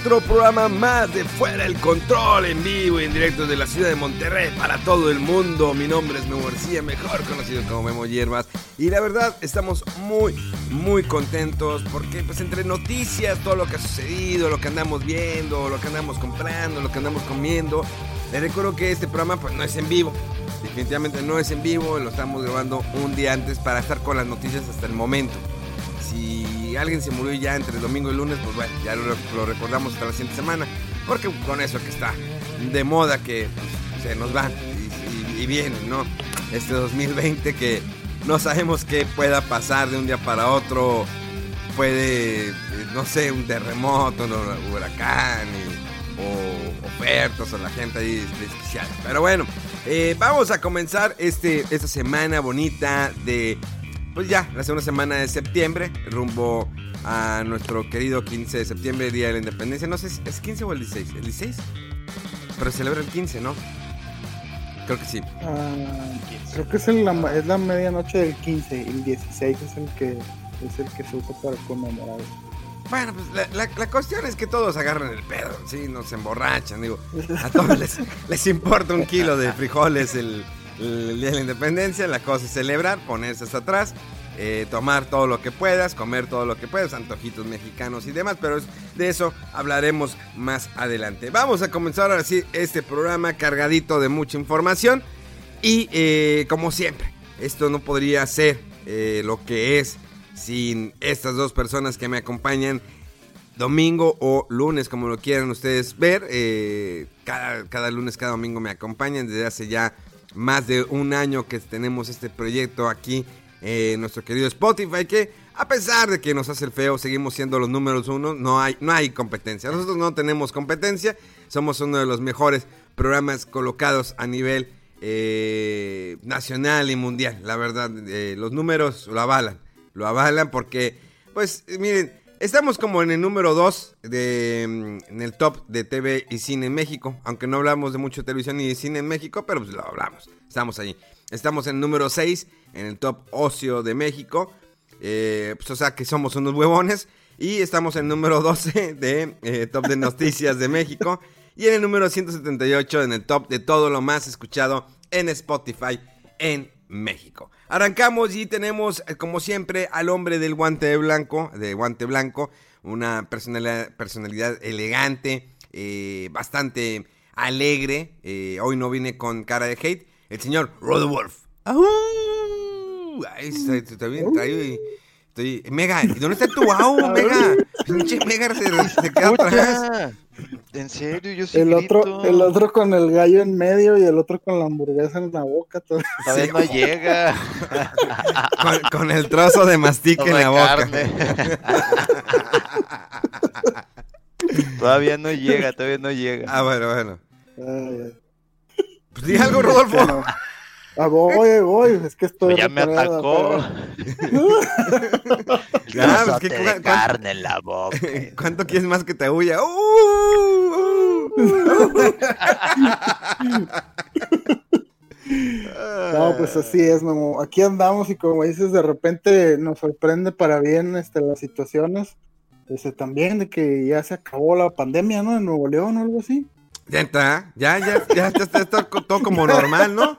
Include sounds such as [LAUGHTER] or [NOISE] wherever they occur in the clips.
Otro programa más de Fuera el Control en vivo y en directo de la ciudad de Monterrey para todo el mundo. Mi nombre es Memo García, mejor conocido como Memo Hierbas. Y la verdad, estamos muy, muy contentos porque pues entre noticias, todo lo que ha sucedido, lo que andamos viendo, lo que andamos comprando, lo que andamos comiendo. Les recuerdo que este programa pues no es en vivo. Definitivamente no es en vivo, lo estamos grabando un día antes para estar con las noticias hasta el momento. Si alguien se murió ya entre domingo y lunes, pues bueno, ya lo, recordamos hasta la siguiente semana. Porque con eso que está de moda que pues, se nos va y, y, y viene, ¿no? Este 2020 que no sabemos qué pueda pasar de un día para otro. Puede, no sé, un terremoto, un huracán, o ofertas, o la gente ahí desquiciada. Pero bueno, eh, vamos a comenzar este, esta semana bonita de, pues ya, la segunda semana de septiembre, rumbo a nuestro querido 15 de septiembre, Día de la Independencia. No sé si es 15 o el 16. ¿El 16? Pero se celebra el 15, ¿no? Creo que sí. Uh, creo que es, el, la, es la medianoche del 15 y el 16 es el que es el que se usa para conmemorar. Bueno, pues la, la, la, cuestión es que todos agarran el pedo, ¿sí? Nos emborrachan, digo. [LAUGHS] A todos les, les importa un kilo de frijoles el, el, Día de la Independencia. La cosa es celebrar, ponerse hasta atrás, eh, tomar todo lo que puedas, comer todo lo que puedas, antojitos mexicanos y demás, pero de eso hablaremos más adelante. Vamos a comenzar ahora sí este programa cargadito de mucha información y eh, como siempre, esto no podría ser eh, lo que es sin estas dos personas que me acompañan domingo o lunes, como lo quieran ustedes ver. Cada, cada, lunes, cada domingo me acompañan desde hace ya más de un año que tenemos este proyecto aquí en nuestro querido Spotify, que a pesar de que nos hace el feo, seguimos siendo los números uno, no hay, no hay competencia. Nosotros no tenemos competencia, somos uno de los mejores programas colocados a nivel eh, nacional y mundial. La verdad, eh, los números lo avalan lo avalan porque, pues, miren, estamos como en el número 2 de, mm, en el top de TV y cine en México, aunque no hablamos de mucho televisión de cine en México, pero pues lo hablamos, estamos ahí. Estamos en el número 6 en el top ocio de México, eh, pues, o sea que somos unos huevones. Y estamos en el número 12 de eh, top de noticias de México. Y en el número 178 en el top de todo lo más escuchado en Spotify en México. Arrancamos y tenemos, eh, como siempre, al hombre del guante blanco, de guante blanco, una personalidad, personalidad elegante, eh, bastante alegre. Eh, hoy no viene con cara de hate, el señor Rodolf. ¡Uh! Ay, está, está ahí. Estoy... Mega, ¿dónde está tu au, [LAUGHS] Mega? Pinche Mega se, se queda atrás. En serio, yo sí el otro, el otro con el gallo en medio y el otro con la hamburguesa en la boca. Todavía sí. no llega. [LAUGHS] con, con, el trozo de mastique en la boca. [LAUGHS] todavía no llega, todavía no llega. Ah, bueno, bueno. Ay, pues di algo, Rodolfo. Ah, voy, voy, es que estoy. Pues ya me atacó. [LAUGHS] ya, pues que, de carne en la boca. [LAUGHS] ¿Cuánto quieres más que te huya? ¡Uh! uh, uh. no, pues así es, Memo. Aquí andamos y como dices, de repente nos sorprende para bien este, las situaciones. Este, también de que ya se acabó la pandemia, ¿no? En Nuevo León o algo así. Ya está, ya, ya, ya está, está todo como normal, ¿no?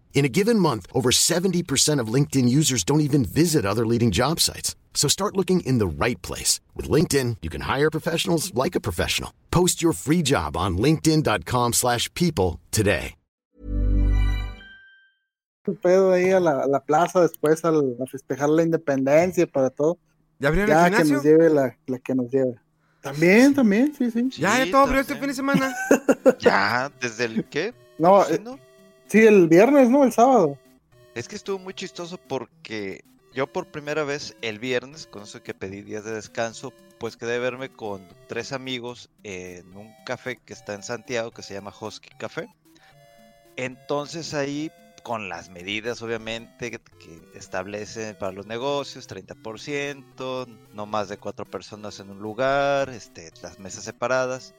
In a given month, over 70% of LinkedIn users don't even visit other leading job sites. So start looking in the right place. With LinkedIn, you can hire professionals like a professional. Post your free job on linkedin.com slash people today. pedo ahí a la, a la plaza después al, a festejar la independencia para todo. ¿Ya abrieron ya el que gimnasio? nos lleve la, la que nos lleve. También, también, sí, sí. Ya, ya todo abrió este fin de semana. [LAUGHS] [LAUGHS] Ya, desde el qué? No, ¿Sí, eh, no? Sí, el viernes, ¿no? El sábado. Es que estuvo muy chistoso porque yo por primera vez el viernes, con eso que pedí días de descanso, pues quedé verme con tres amigos en un café que está en Santiago que se llama Husky Café. Entonces ahí con las medidas obviamente que, establecen para los negocios, 30%, no más de cuatro personas en un lugar, este, las mesas separadas,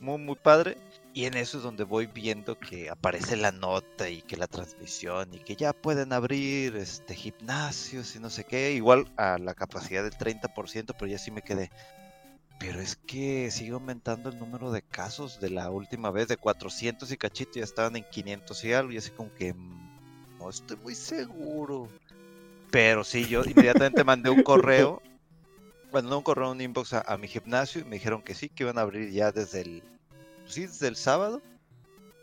muy muy padre. Y en eso es donde voy viendo que aparece la nota y que la transmisión y que ya pueden abrir este gimnasios y no sé qué, igual a la capacidad del 30%, pero ya sí me quedé. Pero es que sigue aumentando el número de casos de la última vez de 400 y cachito, ya estaban en 500 y algo, y así como que mm, no estoy muy seguro. Pero sí, yo inmediatamente mandé un correo, [LAUGHS] bueno, no un correo, un inbox a mi gimnasio y me dijeron que sí, que iban a abrir ya desde el sí, desde el sábado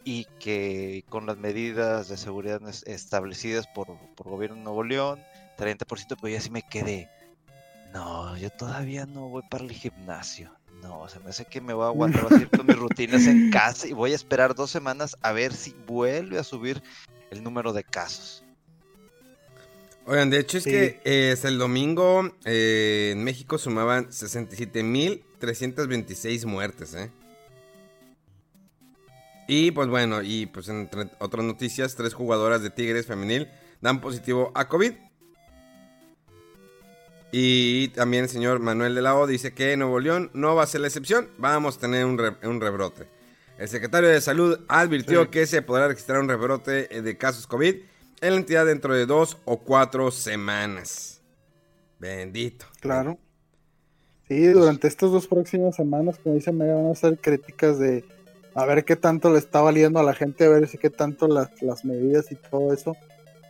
y que con las medidas de seguridad establecidas por, por gobierno de Nuevo León, 30%, pero ya sí me quedé. No, yo todavía no voy para el gimnasio. No, se me hace que me voy a aguantar [LAUGHS] a hacer con mis rutinas en casa y voy a esperar dos semanas a ver si vuelve a subir el número de casos. Oigan, de hecho es que eh, hasta el domingo eh, en México sumaban 67.326 muertes, ¿eh? Y pues bueno, y pues entre otras noticias, tres jugadoras de Tigres femenil dan positivo a COVID. Y también el señor Manuel de la O dice que Nuevo León no va a ser la excepción, vamos a tener un, rebrote. El secretario de Salud advirtió que se podrá registrar un rebrote de casos COVID en la entidad dentro de dos o cuatro semanas. Bendito. Claro. Sí, durante estas dos próximas semanas, como dice, me van a hacer críticas de a ver qué tanto le está valiendo a la gente, a ver si qué tanto las, las medidas y todo eso.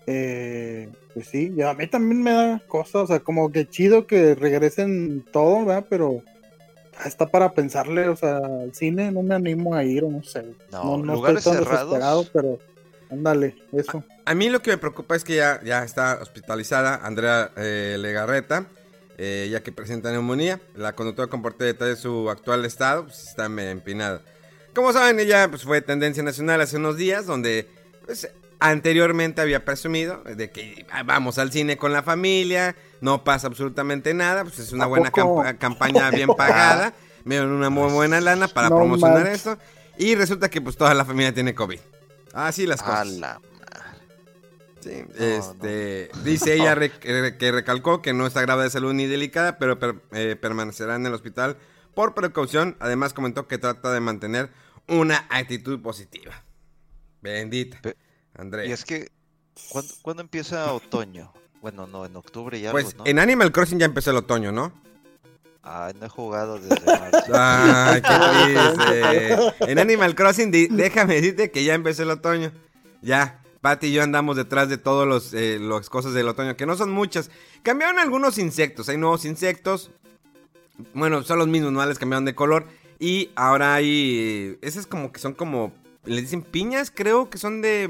Eh, pues sí, ya a mí también me da cosas, o sea, como que chido que regresen todo, ¿verdad? Pero está para pensarle, o sea, al cine no me animo a ir, o no sé. No, no, lugares estoy tan cerrados. pero ándale, eso. A, mí lo que me preocupa es que ya, ya está hospitalizada Andrea eh, Legarreta, eh, ya que presenta neumonía. La conductora comportó detalles de su actual estado, pues está empinada. Como saben, ella pues, fue tendencia nacional hace unos días, donde pues, anteriormente había presumido de que ah, vamos al cine con la familia, no pasa absolutamente nada, pues es una buena campaña bien [LAUGHS] pagada, me dieron una muy buena lana para promocionar esto, y resulta que pues toda la familia tiene COVID. Así las cosas. Sí, este, dice [LAUGHS] ella que recalcó que no está grave de salud ni delicada, pero eh, permanecerá en el hospital por precaución. Además comentó que trata de mantener una actitud positiva. Bendita. Andrea. Y es que, ¿cuándo, empieza otoño? Bueno, no, en octubre ya. Pues en Animal Crossing ya empezó el otoño, ¿no? Ay, no he jugado desde marzo. [LAUGHS] Ay, qué triste. En Animal Crossing, déjame decirte que ya empezó el otoño. Ya, Patty y yo andamos detrás de todas los, eh, las cosas del otoño, que no son muchas. Cambiaron algunos insectos, hay nuevos insectos. Bueno, son los mismos, no les cambiaron de color. Y ahora hay. Esas como que son como. Le dicen piñas, creo que son de.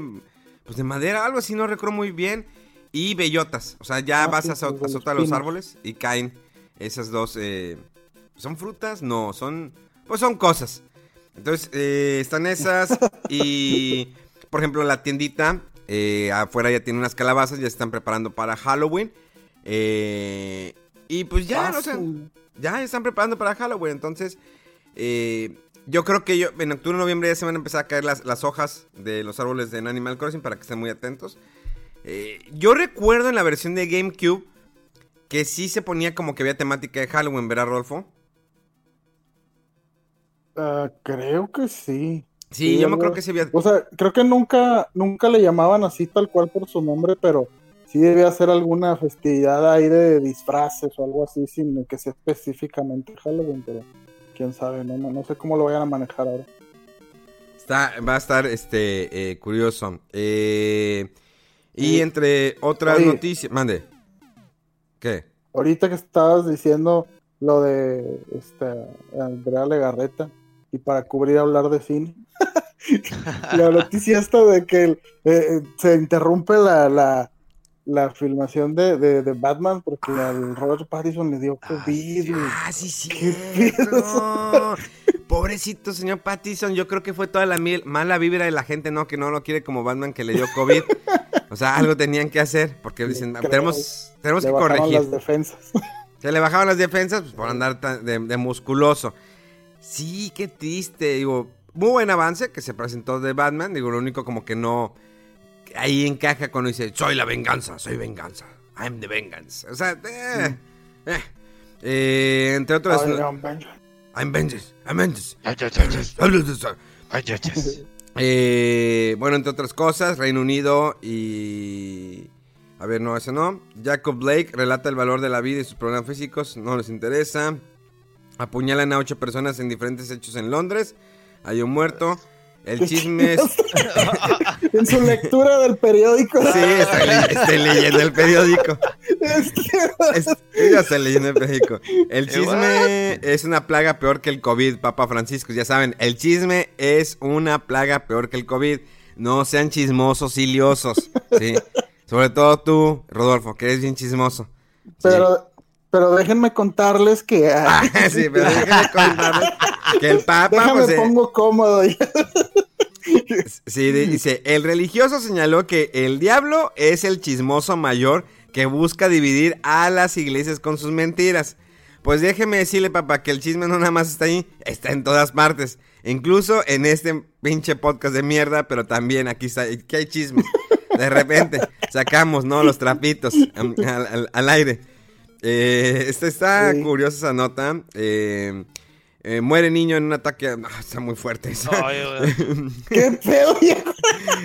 Pues de madera, algo así, no recuerdo muy bien. Y bellotas. O sea, ya ah, vas a, azotar los árboles y caen esas dos. Eh, ¿Son frutas? No, son. Pues son cosas. Entonces, eh, están esas. [LAUGHS] y. Por ejemplo, la tiendita. Eh, afuera ya tiene unas calabazas, ya se están preparando para Halloween. y pues ya, no sé. Ya están preparando para Halloween. Entonces, eh, yo creo que yo, en octubre, noviembre ya se van a empezar a caer las, hojas de los árboles de Animal Crossing para que estén muy atentos. Eh, yo recuerdo en la versión de GameCube que sí se ponía como que había temática de Halloween, ¿verdad, Rolfo? Ah, creo que sí. Sí, yo me creo que sí había. O sea, creo que nunca, nunca le llamaban así tal cual por su nombre, pero sí debía ser alguna festividad ahí de disfraces o algo así, sin que sea específicamente Halloween, pero quién sabe, no, no sé cómo lo vayan a manejar ahora. Está, va a estar este eh, curioso. Eh, y entre otras noticias, mande. ¿Qué? Ahorita que estabas diciendo lo de este, Andrea Legarreta y para cubrir hablar de cine. [LAUGHS] la noticia esta de que eh, se interrumpe la, la filmación de, de, Batman porque al Robert Pattinson le dio COVID. Ah, sí, [LAUGHS] sí. Pobrecito señor Pattinson, yo creo que fue toda la mala vibra de la gente, ¿no? Que no lo quiere como Batman, que le dio COVID. O sea, algo tenían que hacer, porque dicen, tenemos, tenemos que corregir. las defensas. [LAUGHS] Se le bajaban las defensas pues, por andar de, de musculoso. Sí, qué triste. Digo, muy buen avance que se presentó de Batman. Digo, lo único como que no ahí encaja cuando dice, soy la venganza, soy venganza. I'm the vengeance. O sea, eh, Mm. eh. Eh, entre venga. I'm vengeance, I'm vengeance. Ay. Ay, ay, ay. Eh, bueno, entre otras cosas, Reino Unido y... A ver, no, eso no. Jacob Blake relata el valor de la vida y sus problemas físicos, no les interesa. Apuñalan a ocho personas en diferentes hechos en Londres. Hay un muerto. El [LAUGHS] chisme es... en su lectura del periódico. Sí, estoy, le- estoy leyendo el periódico. Estoy leyendo el periódico. El chisme es una plaga peor que el COVID, Papa Francisco. Ya saben, el chisme es una plaga peor que el COVID. No sean chismosos y liosos. Sí. Sobre todo tú, Rodolfo, que eres bien chismoso. Sí. Pero, pero déjenme contarles que [LAUGHS] Ah, sí, pero déjenme contarles que el Papa, déjame pues, eh, pongo cómodo. Sí, dice, el religioso señaló que el diablo es el chismoso mayor que busca dividir a las iglesias con sus mentiras. Pues déjeme decirle, papá, que el chisme no nada más está ahí, está en todas partes. Incluso en este pinche podcast de mierda, pero también aquí está, aquí hay chismes. De repente sacamos, ¿no? Los trapitos al- al aire. Eh, esta está Sí. curiosa esa nota. Eh, eh, muere niño en un ataque. ah, está muy fuerte eso. [LAUGHS] ¿Qué pedo?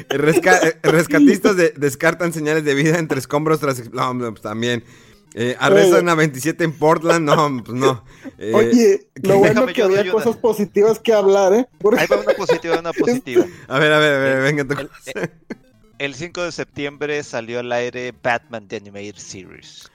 Resca- eh, rescatistas de- descartan señales de vida entre escombros tras... No, no, pues también. Eh, arrestan a 27 en Portland. No, pues no. Eh, Oye, lo bueno déjame que había cosas positivas que hablar, ¿eh? Porque- Ahí va una positiva, una positiva. A ver, a ver, a ver, venga tú. El, el 5 de septiembre salió al aire Batman The Animated Series.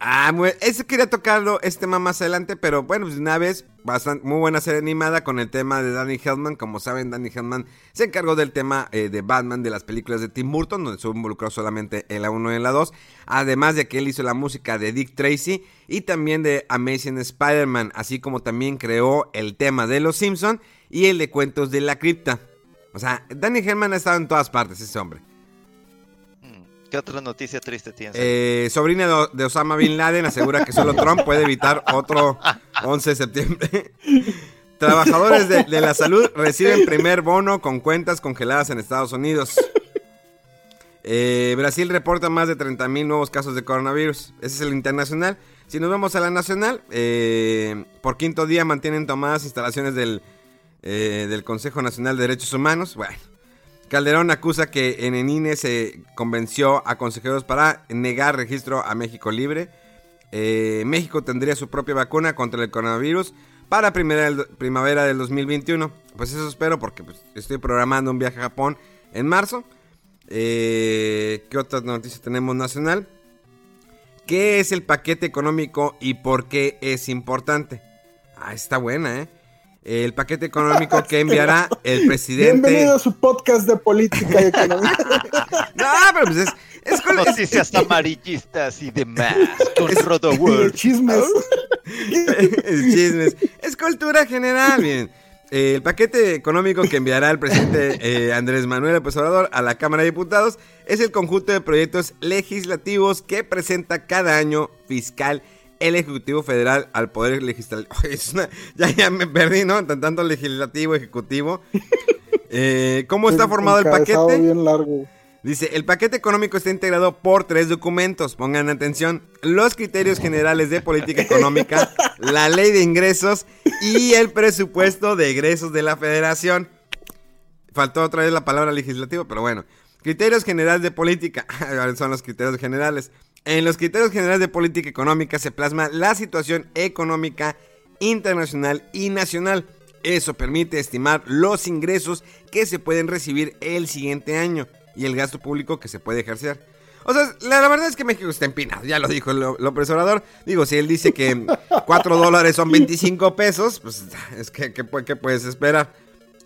Ah, muy, ese quería tocarlo este tema más adelante, pero bueno, pues una vez, bastante, muy buena serie animada con el tema de Danny Hellman. Como saben, Danny Hellman se encargó del tema eh, de Batman de las películas de Tim Burton, donde se involucró solamente en la 1 y en la 2. Además de que él hizo la música de Dick Tracy y también de Amazing Spider-Man, así como también creó el tema de Los Simpson y el de Cuentos de la Cripta. O sea, Danny Hellman ha estado en todas partes, ese hombre. ¿Qué otra noticia triste tienes? Eh, sobrina de, Osama Bin Laden asegura que solo Trump puede evitar otro 11 de septiembre. [LAUGHS] Trabajadores de, la salud reciben primer bono con cuentas congeladas en Estados Unidos. Eh, Brasil reporta más de 30 mil nuevos casos de coronavirus. Ese es el internacional. Si nos vamos a la nacional, eh, por quinto día mantienen tomadas instalaciones del, eh, del Consejo Nacional de Derechos Humanos. Bueno, Calderón acusa que en el INE se convenció a consejeros para negar registro a México Libre. Eh, México tendría su propia vacuna contra el coronavirus para primera primavera del 2021. Pues eso espero porque pues, estoy programando un viaje a Japón en marzo. Eh, ¿Qué otra noticia tenemos nacional? ¿Qué es el paquete económico y por qué es importante? Ah, está buena, ¿eh? El paquete económico que [LAUGHS] enviará el presidente... Bienvenido a su podcast de política y economía. [LAUGHS] No, pero pues es... es con- es- Noticias [LAUGHS] amarillistas y demás. Con Rodo y de World. chismes. es chismes. Es cultura general, bien. Eh, el paquete económico que enviará el presidente eh, Andrés Manuel López Obrador a la Cámara de Diputados es el conjunto de proyectos legislativos que presenta cada año fiscal el Ejecutivo Federal al Poder Legislativo. [LAUGHS] Ya, ya me perdí, ¿no? Tan- Tanto legislativo, ejecutivo. [LAUGHS] Eh, ¿Cómo está formado el paquete? bien largo. Dice, el paquete económico está integrado por tres documentos, pongan atención, los criterios generales de política económica, [LAUGHS] la ley de ingresos y el presupuesto de egresos de la federación. Faltó otra vez la palabra legislativo, pero bueno. Criterios generales de política, son los criterios generales. En los criterios generales de política económica se plasma la situación económica internacional y nacional. Eso permite estimar los ingresos que se pueden recibir el siguiente año y el gasto público que se puede ejercer. O sea, la, la verdad es que México está empinado, ya lo dijo López Obrador. Digo, si él dice que 4 dólares son 25 pesos, pues es que ¿qué pu- qué puedes esperar?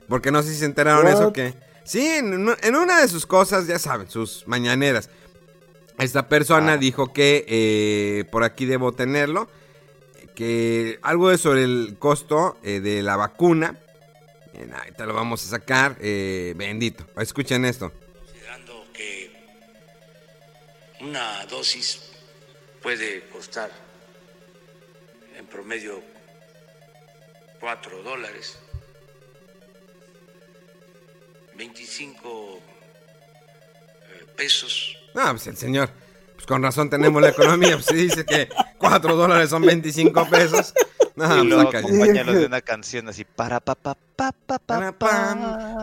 Porque no sé si se enteraron What? eso que... Sí, en una de sus cosas, ya saben, sus mañaneras. Esta persona Ah. dijo que eh, por aquí debo tenerlo. Que algo de sobre el costo eh, de la vacuna. Bien, ahorita lo vamos a sacar. eh, bendito. Escuchen esto. considerando que una dosis puede costar en promedio 4 dólares, 25 eh, pesos. No, pues el señor, pues con razón tenemos la economía, pues dice que 4 dólares son 25 pesos. No, y luego acompañarlos de una canción así para pa pa pa pa pa pam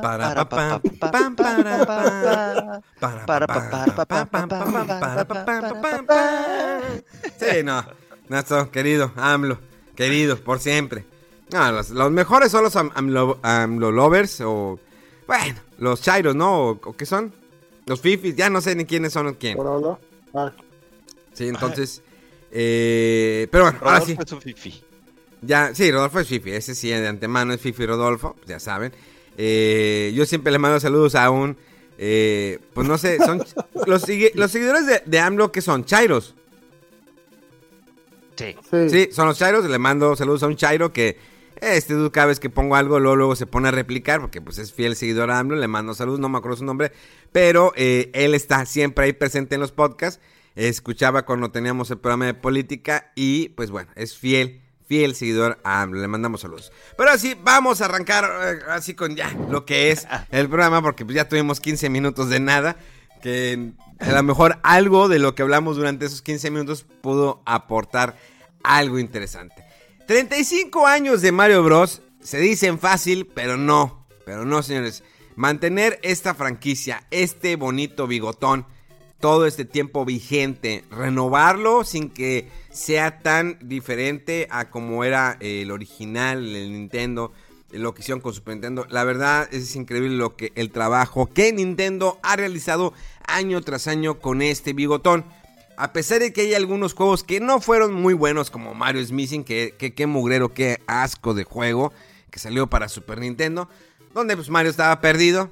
para pa pa pam para pa para pa pa pa para pa pa pa Sí, no. Querido, AMLO, por siempre. No, los, los mejores son los AMLO, AMLO lovers o bueno, los chairos, ¿no? ¿O, qué son? Los fifis, ya no sé ni quiénes son quién. Por ahora. Ah, Sí, entonces eh, pero bueno, ahora sí. Rodolfo es un fifi. Ya, sí, Rodolfo es Fifi, ese sí de antemano es Fifi Rodolfo, ya saben. Eh, yo siempre le mando saludos a un, eh, pues no sé, son [LAUGHS] los, los seguidores de, de AMLO que son Chairos. Sí. sí. Sí, son los Chairos, le mando saludos a un Chairo que este dude cada vez que pongo algo luego, luego se pone a replicar porque pues es fiel seguidor a AMLO, le mando saludos, no me acuerdo su nombre, pero eh, él está siempre ahí presente en los podcasts, escuchaba cuando teníamos el programa de política y pues bueno, es fiel, fiel seguidor a AMLO, le mandamos saludos. Pero así, vamos a arrancar eh, así con ya lo que es [LAUGHS] el programa porque pues ya tuvimos 15 minutos de nada, que a lo mejor algo de lo que hablamos durante esos 15 minutos pudo aportar algo interesante. 35 años de Mario Bros. Se dicen fácil, pero no. Pero no, señores. Mantener esta franquicia, este bonito bigotón, todo este tiempo vigente, renovarlo sin que sea tan diferente a como era el original, el Nintendo, lo que hicieron con Super Nintendo. La verdad es increíble lo que el trabajo que Nintendo ha realizado año tras año con este bigotón. A pesar de que hay algunos juegos que no fueron muy buenos, como Mario is Missing, que, que, mugrero, qué asco de juego, que salió para Super Nintendo, donde pues Mario estaba perdido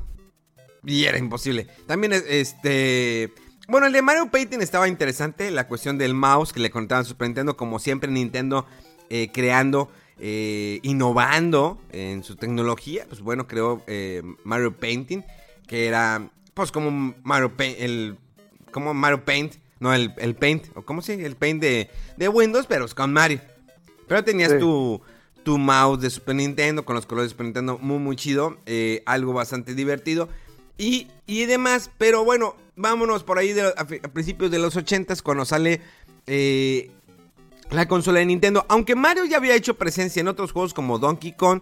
y era imposible. También este... Bueno, el de Mario Painting estaba interesante, la cuestión del mouse que le contaban a Super Nintendo, como siempre Nintendo eh, creando, eh, innovando en su tecnología, pues bueno, creó eh, Mario Painting, que era pues como Mario Paint, el, como Mario Paint, no el, el Paint, o como si, el Paint de, de Windows, pero con Mario. Pero tenías Sí. tu, tu mouse de Super Nintendo con los colores de Super Nintendo muy muy chido, eh, algo bastante divertido y, y demás. Pero bueno, vámonos por ahí de- a, principios de los 80s cuando sale eh, la consola de Nintendo. Aunque Mario ya había hecho presencia en otros juegos como Donkey Kong.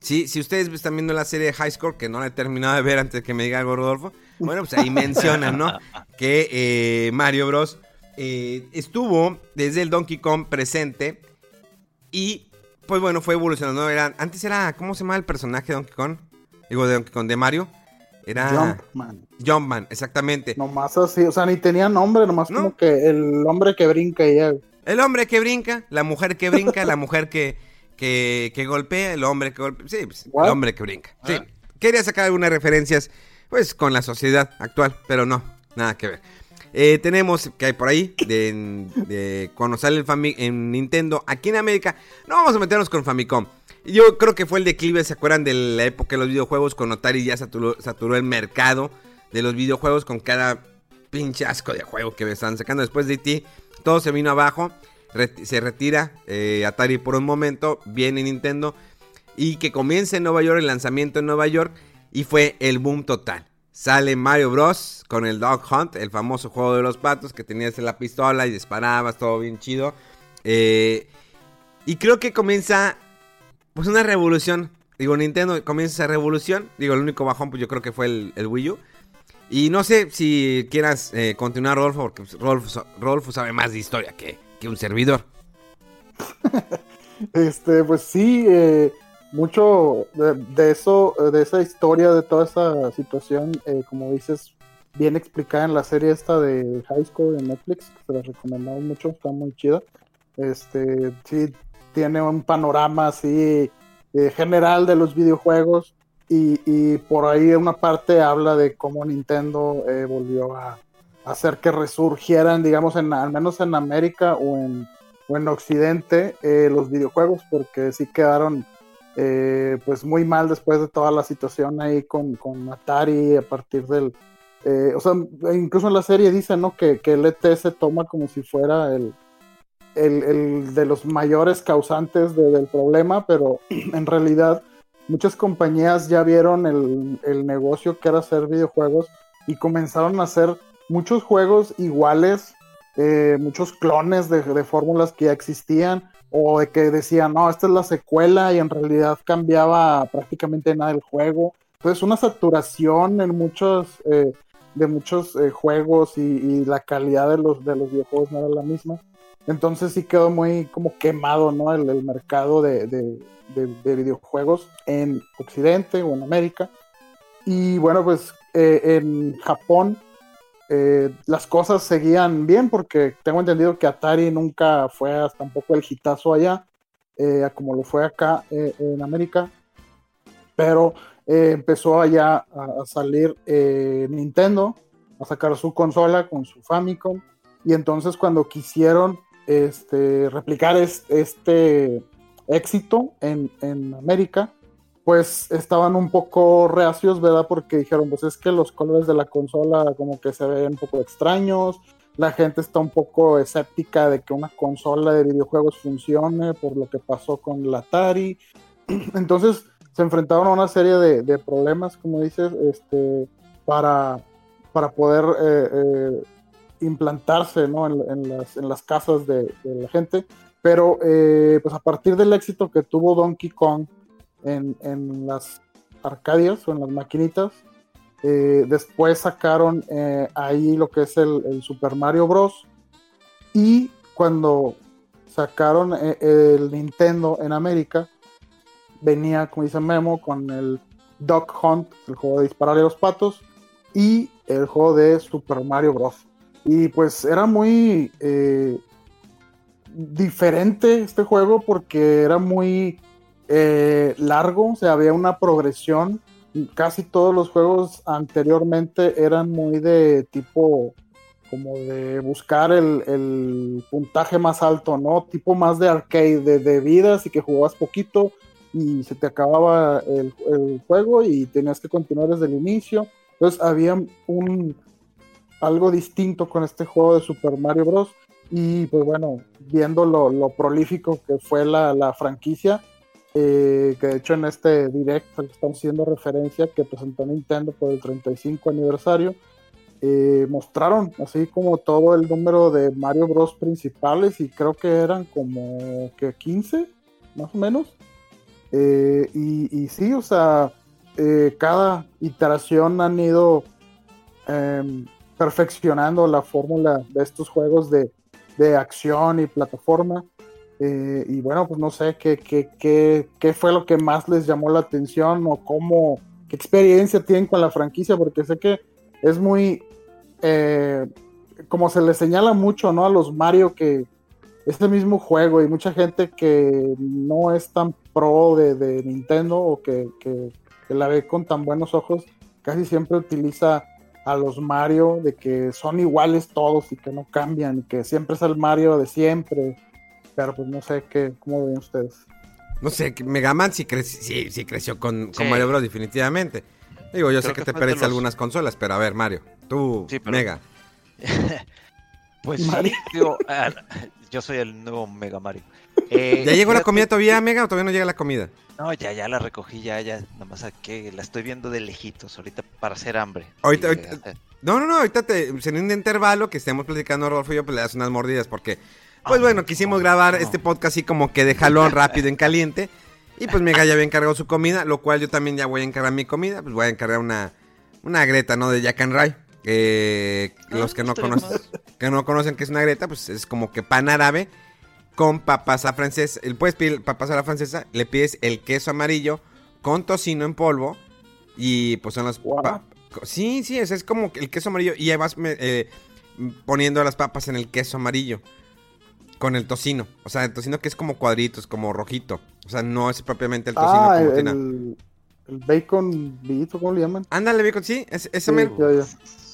Sí, si ustedes están viendo la serie de High Score, que no la he terminado de ver antes de que me diga algo Rodolfo, bueno, pues ahí mencionan, ¿no? [LAUGHS] Que eh, Mario Bros. eh, estuvo desde el Donkey Kong presente y, pues bueno, fue evolucionando. Era, antes era, ¿cómo se llama el personaje de Donkey Kong? Digo, de Donkey Kong, de Mario. Era Jumpman. Jumpman, exactamente. Nomás así, o sea, ni tenía nombre, nomás No. como que el hombre que brinca y ya. El hombre que brinca, la mujer que brinca, la mujer que, que, que golpea, el hombre que golpea. Sí, pues, el hombre que brinca. Sí. Quería sacar algunas referencias, pues, con la sociedad actual, pero no, nada que ver. Eh, tenemos que hay por ahí de, de cuando sale el en Nintendo aquí en América. No vamos a meternos con Famicom. Yo creo que fue el declive, ¿se acuerdan de la época de los videojuegos? Con Atari ya saturó, el mercado de los videojuegos con cada pinche asco de juego que me están sacando. Después de ti, todo se vino abajo. se retira eh, Atari por un momento. Viene Nintendo. Y que comienza en Nueva York el lanzamiento en Nueva York. Y fue el boom total. Sale Mario Bros. con el Dog Hunt, el famoso juego de los patos que tenías la pistola y disparabas, todo bien chido. Eh, y creo que comienza pues una revolución. Digo, Nintendo comienza esa revolución. Digo, el único bajón pues yo creo que fue el, el Wii U. Y no sé si quieras eh, continuar, Rolfo, porque pues, Rolfo, Rolfo sabe más de historia que, que un servidor. [LAUGHS] Este, pues sí, eh, mucho de, de eso, de esa historia, de toda esa situación, eh, como dices, bien explicada en la serie esta de High School en Netflix, que se la recomendamos mucho, está muy chida. Este, sí, tiene un panorama así eh, general de los videojuegos y, y por ahí una parte habla de cómo Nintendo eh, volvió a hacer que resurgieran, digamos, en, al menos en América o en, o en Occidente eh, los videojuegos, porque sí quedaron eh, pues muy mal después de toda la situación ahí con, con Atari a partir del... eh, o sea, incluso en la serie dice, ¿no? Que, que el ET se toma como si fuera el, el, el de los mayores causantes de- del problema, pero [CLEARS THROAT] en realidad muchas compañías ya vieron el, el negocio que era hacer videojuegos y comenzaron a hacer muchos juegos iguales, eh, muchos clones de fórmulas que ya existían o de que decían, no, esta es la secuela y en realidad cambiaba prácticamente nada el juego. Entonces una saturación en muchos, eh, de muchos eh, juegos y, la calidad de los, de los videojuegos no era la misma. Entonces sí quedó muy como quemado, ¿no? El, mercado de, de, videojuegos en Occidente o en América. Y bueno, pues eh, en Japón eh, las cosas seguían bien porque tengo entendido que Atari nunca fue hasta un poco el hitazo allá, eh, como lo fue acá en América. Pero empezó allá a, salir Nintendo, a sacar su consola con su Famicom. Y entonces cuando quisieron este, replicar este éxito en, en, América, pues estaban un poco reacios, ¿verdad? Porque dijeron, pues es que los colores de la consola como que se ven un poco extraños, la gente está un poco escéptica de que una consola de videojuegos funcione por lo que pasó con la Atari. [CLEARS THROAT] Entonces se enfrentaron a una serie de, problemas, como dices, este, para, para poder eh, eh, implantarse ¿no? en, las, en, las, casas de, la gente. Pero eh, pues a partir del éxito que tuvo Donkey Kong en, las arcadias o en las maquinitas, eh, después sacaron eh, ahí lo que es el, Super Mario Bros. Y cuando sacaron el Nintendo en América, venía, como dice Memo, con el Duck Hunt, el juego de disparar a los patos, y el juego de Super Mario Bros. Y pues era muy eh, diferente este juego porque era muy eh, largo, o sea, había una progresión. Casi todos los juegos anteriormente eran muy de tipo como de buscar el, puntaje más alto, ¿no? Tipo más de arcade, de, vidas y que jugabas poquito y se te acababa el, el, juego y tenías que continuar desde el inicio. Entonces había un, algo distinto con este juego de Super Mario Bros. Y pues bueno, viendo lo, prolífico que fue la, franquicia, eh, que de hecho en este directo que estamos haciendo referencia que presentó Nintendo por el 35 aniversario, eh, mostraron así como todo el número de Mario Bros principales y creo que eran como que 15 más o menos. Eh, y, y, sí, o sea, cada iteración han ido em, perfeccionando la fórmula de estos juegos de, acción y plataforma. Eh, y bueno, pues no sé qué, qué, qué, qué, fue lo que más les llamó la atención o cómo, qué experiencia tienen con la franquicia, porque sé que es muy, eh, como se le señala mucho, ¿no? A los Mario que es mismo juego y mucha gente que no es tan pro de, Nintendo o que, que, la ve con tan buenos ojos, casi siempre utiliza a los Mario de que son iguales todos y que no cambian y que siempre es el Mario de siempre. Pero pues no sé qué, cómo ven ustedes. No sé, Mega Man sí, sí, sí creció con, Mario Bros. definitivamente. Digo, yo sé que, te parece algunas consolas, pero a ver, Mario, tú, Mega. [LAUGHS] pues sí, yo soy el nuevo Mega Mario. Eh, ¿Ya llegó la comida todavía, Mega, o todavía no llega la comida? No, ya, ya la recogí, ya, ya, nomás que la estoy viendo de lejitos, ahorita para hacer hambre. Ahorita, no, no, no, ahorita te, en un intervalo que estemos platicando Rodolfo y yo, pues le das unas mordidas, porque, pues ah, bueno, quisimos grabar este podcast así como que de jalón [LAUGHS] rápido en caliente, y pues Mega ya había encargado su comida, lo cual yo también ya voy a encargar mi comida, pues voy a encargar una, una greta, ¿no? De Jack and Ray. Eh, los que no conocen, que no conocen que es una greta, pues es como que pan árabe con papas a francesa. Puedes pedir papas a la francesa, le pides el queso amarillo con tocino en polvo y pues son las... Sí, sí, es, como el queso amarillo y ahí vas eh, poniendo las papas en el queso amarillo con el tocino. O sea, el tocino que es como cuadritos, como rojito. O sea, no es propiamente el tocino ah, el, el, bacon bito, ¿cómo le llaman? Ándale, bacon, sí, ese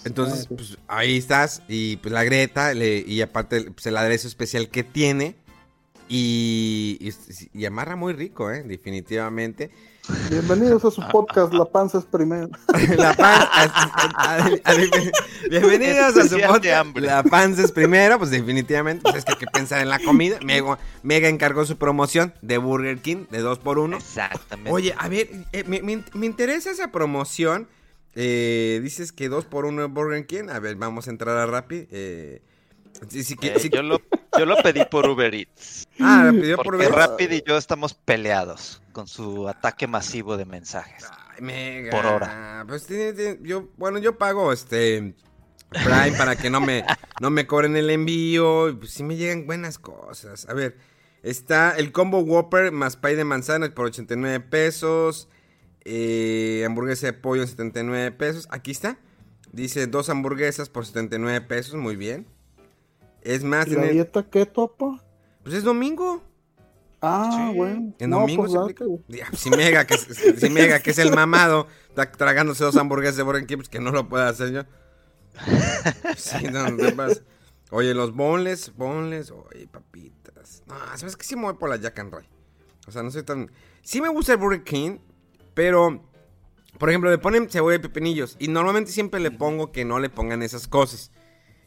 Entonces, ah, pues ahí estás y pues la greta y aparte pues, el aderezo especial que tiene y, y, amarra muy rico, ¿eh? definitivamente. Bienvenidos a su podcast La Panza es Primero. [LAUGHS] La panza, bienvenidos a su podcast La Panza es Primero. Pues definitivamente, pues es que hay que pensar en la comida. Mega, Mega encargó su promoción de Burger King de 2 por 1 Exactamente. Oye, a ver, eh, me, me interesa esa promoción Eh, dices que dos por uno en Burger King. A ver, vamos a entrar a Rappi. Eh, sí, Eh, sí- yo, lo, yo lo pedí por Uber Eats. Ah, la pidió por Porque Uber. Rapid y yo estamos peleados con su ataque masivo de mensajes. Ay, mega. Por hora. Pues tiene- tiene- yo, bueno, yo pago este Prime para que no me, [LAUGHS] no me cobren el envío. y Pues sí me llegan buenas cosas. A ver, está el combo Whopper más pay de manzana por 89 pesos. eh, hamburguesa de pollo en 79 pesos. Aquí está. Dice dos hamburguesas por 79 pesos. Muy bien. Es más, ¿Y la dieta keto, papá? pues es domingo. Ah, Sí. bueno. En No, domingo pues se aplica. Si Mega, que, es- [LAUGHS] si Mega, que es el mamado, está tragándose dos hamburguesas de Burger King, pues que no lo pueda hacer yo. [LAUGHS] Sí, no, no te pases. Oye, los bonles, bonles, oye, papitas. No, sabes que sí me voy por la Jack and Ray. O sea, no soy tan. Sí me gusta el Burger King, pero. Por ejemplo, le ponen cebolla y pepinillos. Y normalmente siempre le pongo que no le pongan esas cosas.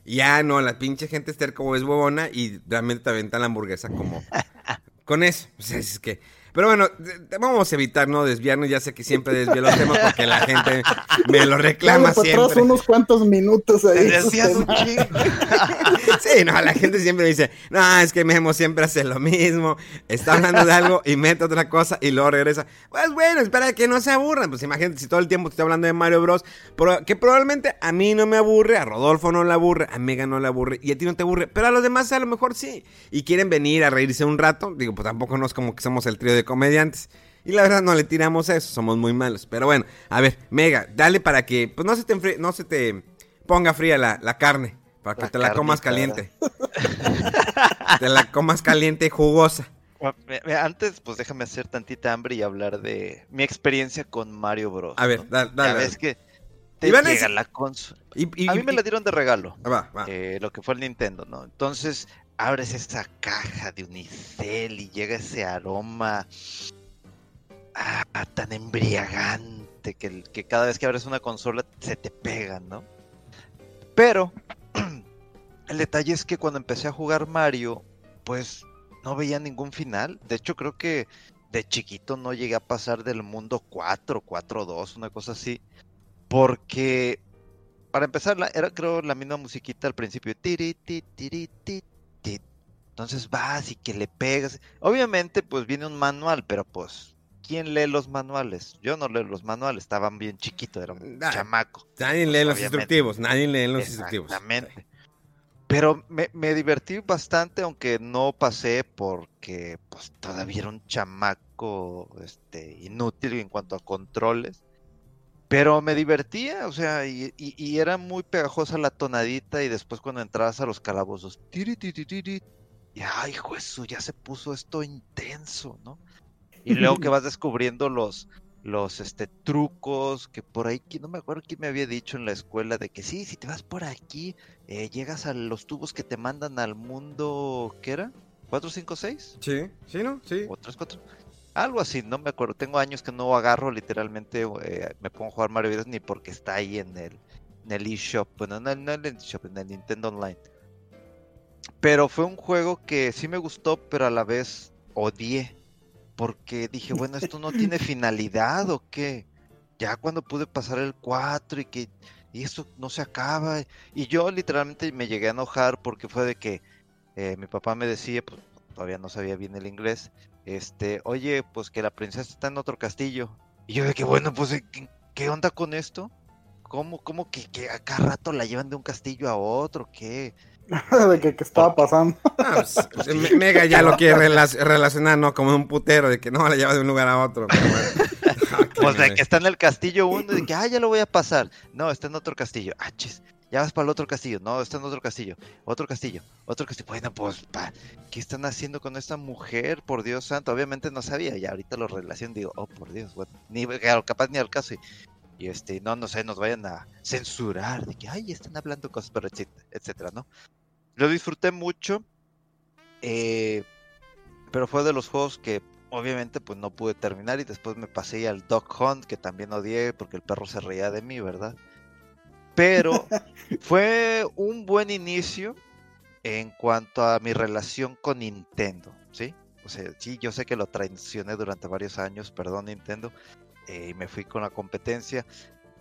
Ya no, la pinche gente está como es huevona y realmente te aventan la hamburguesa como. [LAUGHS] Con eso. O sea, es que. Pero bueno, vamos a evitar no desviarnos. Ya sé que siempre desvío los temas porque la gente me lo reclama Dale para atrás siempre. unos cuantos minutos ahí. desvías un chingo. Sí, no, la gente siempre dice, no, es que Memo siempre hace lo mismo, está hablando de algo y mete otra cosa y luego regresa. Pues bueno, espera que no se aburran, pues imagínate si todo el tiempo te estoy hablando de Mario Bros, pero que probablemente a mí no me aburre, a Rodolfo no le aburre, a Mega no le aburre y a ti no te aburre, pero a los demás a lo mejor sí. Y quieren venir a reírse un rato, digo, pues tampoco no es como que somos el trío de comediantes. Y la verdad no le tiramos a eso, somos muy malos. Pero bueno, a ver, Mega, dale para que pues no se te, enfrie- no se te ponga fría la, la carne. Para que La te la comas caliente. [LAUGHS] te la comas caliente y jugosa. Me- Antes, pues déjame hacer tantita hambre y hablar de mi experiencia con Mario Bros. A ver, ¿no? da- Ya dale. ves que te Y a llega la consola. Y- y- A mí me y- la dieron de regalo. Ah, Va, va. eh, lo que fue el Nintendo, ¿no? Entonces abres esa caja de unicel y llega ese aroma ah, tan embriagante que, cada vez que abres una consola se te pega, ¿no? Pero [CLEARS THROAT] el detalle es que cuando empecé a jugar Mario, pues no veía ningún final. De hecho, creo que de chiquito no llegué a pasar del mundo 4, 4, 2, una cosa así. Porque para empezar, era creo la misma musiquita al principio. Tiri, ti, tiri, ti. Entonces vas y que le pegas. Obviamente, pues viene un manual, pero pues, ¿quién lee los manuales? Yo no leo los manuales, estaban bien chiquito, era un Ah, chamaco. Nadie lee los obviamente. instructivos. Nadie lee los instructivos. Exactamente. Pero me, me divertí bastante, aunque no pasé porque pues todavía era un chamaco este, inútil en cuanto a controles. Pero me divertía, o sea, y, y- y era muy pegajosa la tonadita y después cuando entrabas a los calabozos, tiri, tiri, tiri, y ay, Jesús, ya se puso esto intenso, ¿no? Y luego que [LAUGHS] vas descubriendo los, los este, trucos que por ahí, no me acuerdo quién me había dicho en la escuela de que sí, si te vas por aquí, eh, llegas a los tubos que te mandan al mundo, ¿qué era? ¿4, 5, 6? Sí, sí, ¿no? Sí. ¿O 3, 4? Algo así, no me acuerdo. Tengo años que no agarro literalmente, eh, me pongo a jugar Mario Bros. ni porque está ahí en el, en el eShop. Bueno, no, no en el eShop, en el Nintendo Online. Pero fue un juego que sí me gustó, pero a la vez odié. Porque dije, bueno, esto no tiene [LAUGHS] finalidad o qué. Ya cuando pude pasar el 4 y que y eso no se acaba. Y yo literalmente me llegué a enojar porque fue de que eh, mi papá me decía, pues todavía no sabía bien el inglés, este, oye, pues que la princesa está en otro castillo. Y yo de que, bueno, pues, eh, ¿qué, qué onda con esto? ¿Cómo, cómo que, que a cada rato la llevan de un castillo a otro? ¿Qué? [LAUGHS] de que, que estaba pasando. Ah, pues, Me- Mega ya lo quiere relac- relacionar, ¿no? Como un putero, de que no, la lleva de un lugar a otro. pero bueno. Qué Pues de que está en el castillo uno y de que, ah, ya lo voy a pasar. No, está en otro castillo. Ah, chis, ya vas para el otro castillo. No, está en otro castillo. Otro castillo. Otro castillo. Bueno, pues, pa, ¿qué están haciendo con esta mujer? Por Dios santo. Obviamente no sabía. Y ahorita lo relaciono digo, oh, por Dios, bueno, ni capaz ni al caso. Y, este, no, no sé, nos vayan a censurar de que, ay, están hablando cosas, pero etcétera, ¿no? Lo disfruté mucho. eh, pero fue de los juegos que obviamente pues no pude terminar y después me pasé al Dog Hunt que también odié porque el perro se reía de mí, ¿verdad? Pero [LAUGHS] fue un buen inicio en cuanto a mi relación con Nintendo, ¿sí? O sea, sí, yo sé que lo traicioné durante varios años, perdón Nintendo, eh, y me fui con la competencia,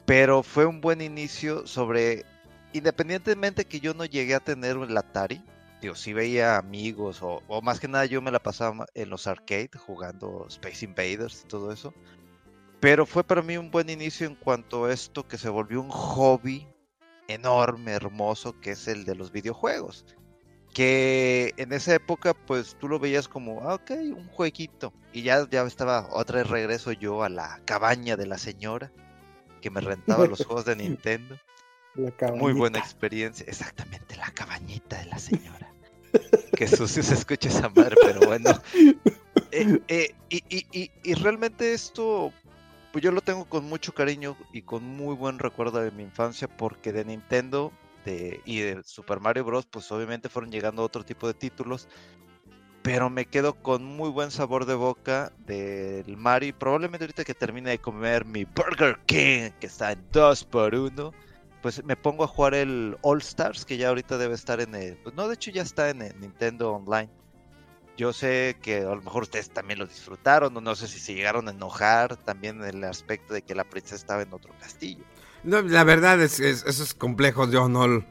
Pero fue un buen inicio sobre, independientemente que yo no llegué a tener el Atari, digo, sí veía amigos o, o más que nada yo me la pasaba en los arcades jugando Space Invaders y todo eso. Pero fue para mí un buen inicio en cuanto a esto que se volvió un hobby enorme, hermoso, que es el de los videojuegos. Que en esa época, pues tú lo veías como, ah, ok, un jueguito. Y ya, ya estaba otra vez regreso yo a la cabaña de la señora, que me rentaba los [LAUGHS] juegos de Nintendo. La Muy buena experiencia, exactamente, la cabañita de la señora. [LAUGHS] Qué sucio se escucha esa madre, pero bueno. [LAUGHS] Eh, eh, y, y- y- y realmente esto, pues yo lo tengo con mucho cariño y con muy buen recuerdo de mi infancia, porque de Nintendo de, y de Super Mario Bros., pues obviamente fueron llegando otro tipo de títulos, pero me quedo con muy buen sabor de boca del Mario. Probablemente ahorita que termine de comer mi Burger King, que está en 2 por 1 pues me pongo a jugar el All Stars, que ya ahorita debe estar en el... Pues no, de hecho ya está en el Nintendo Online. Yo sé que a lo mejor ustedes también lo disfrutaron, no sé si se llegaron a enojar también en el aspecto de que la princesa estaba en otro castillo. No, la verdad es, es- esos complejos yo no...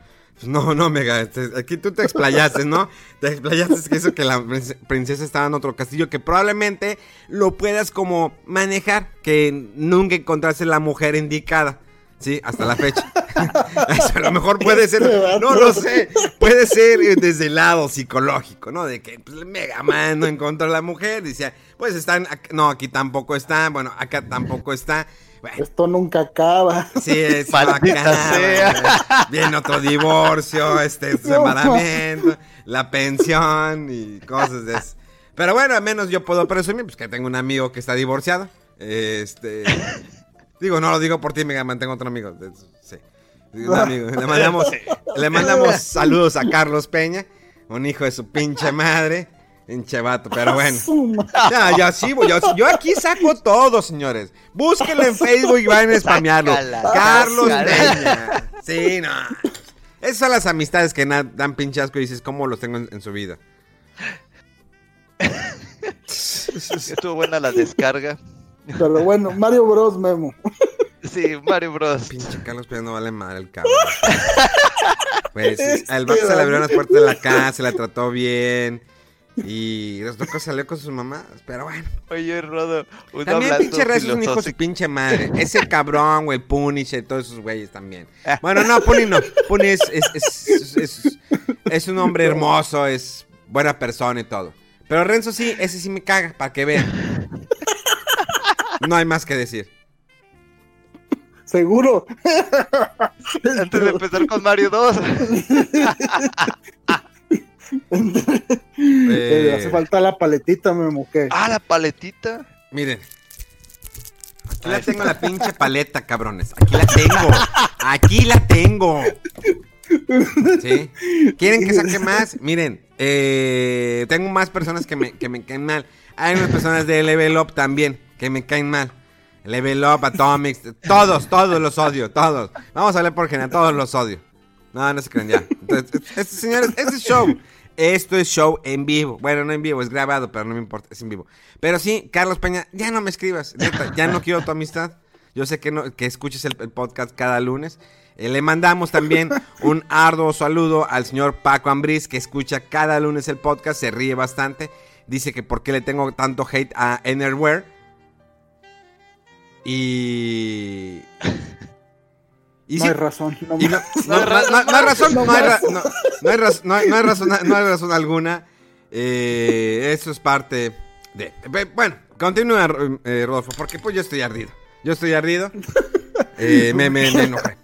No, no, mega. este, Aquí tú te explayaste, ¿no? Te explayaste que eso que la prince- princesa estaba en otro castillo, que probablemente lo puedas como manejar, que nunca encontraste la mujer indicada. Sí, hasta la fecha. [LAUGHS] Eso a lo mejor puede ser, no lo sé, puede ser eh, desde el lado psicológico, ¿no? De que pues, Mega Man no encontró a la mujer, decía, pues están, ac- no, aquí tampoco está, bueno, acá tampoco está. Bueno, Esto nunca acaba. Sí, es [LAUGHS] güey. Viene otro divorcio, este [LAUGHS] separamiento, la pensión y cosas de eso. Pero bueno, al menos yo puedo presumir pues, que tengo un amigo que está divorciado. Este. Digo, no lo digo por ti, me mantengo otro amigo. Sí. Un amigo. Le mandamos, [LAUGHS] le mandamos saludos a Carlos Peña, un hijo de su pinche madre. Pinche vato, pero bueno. [LAUGHS] Ya, ya sí, voy, yo, yo aquí saco todo, señores. Búsquenlo en Facebook y vayan a spamearlo. Carlos. Peña. Sí, no. Esas son las amistades que dan pinche asco y dices, ¿cómo los tengo en, en su vida? [LAUGHS] Estuvo buena la descarga. Pero bueno, Mario Bros. Memo. Sí, Mario Bros. Pinche Carlos Peña no vale madre el cabrón. Pues el vato se le abrió las puertas de la casa, se la trató bien. Y los locos salió con sus mamás, pero bueno. Oye, Rodo, También pinche Rezo es un hijo de su pinche madre. Ese cabrón, güey, Punisher, todos esos güeyes también. Bueno, no, Puni no. Puni es, es, es, es- es un hombre hermoso, es buena persona y todo. Pero Renzo sí, ese sí me caga, para que vean. No hay más que decir. Seguro. Antes de empezar con Mario 2. [LAUGHS] Eh, Eh, hace falta la paletita, Memo. ¿qué? Ah, la paletita. Miren. Aquí la tengo la pinche paleta, cabrones. Aquí la tengo. Aquí la tengo. ¿Sí? ¿Quieren que saque más? Miren, eh, tengo más personas que me, que me caen mal. Hay unas personas de Level Up también que me caen mal. Level Up, Atomics, todos, todos los odio, todos. Vamos a hablar por general, todos los odio. No, no se crean ya. Entonces, este, señores, este es show. Esto es show en vivo. Bueno, no en vivo, es grabado, pero no me importa, es en vivo. Pero sí, Carlos Peña, ya no me escribas. neta, ya no quiero tu amistad. Yo sé que, no, que escuches el, el podcast cada lunes. Eh, le mandamos también un arduo saludo al señor Paco Ambriz, que escucha cada lunes el podcast, se ríe bastante. Dice que por qué le tengo tanto hate a Enerware. Y... y [LAUGHS] no sí, hay razón. no y [LAUGHS] hay razón, no hay, razón, no hay razón alguna. Eh, eso es parte de. Pe- Bueno, continúa, eh, Rodolfo, porque pues yo estoy ardido. Yo estoy ardido. [LAUGHS] Eh, me, me, me enojé.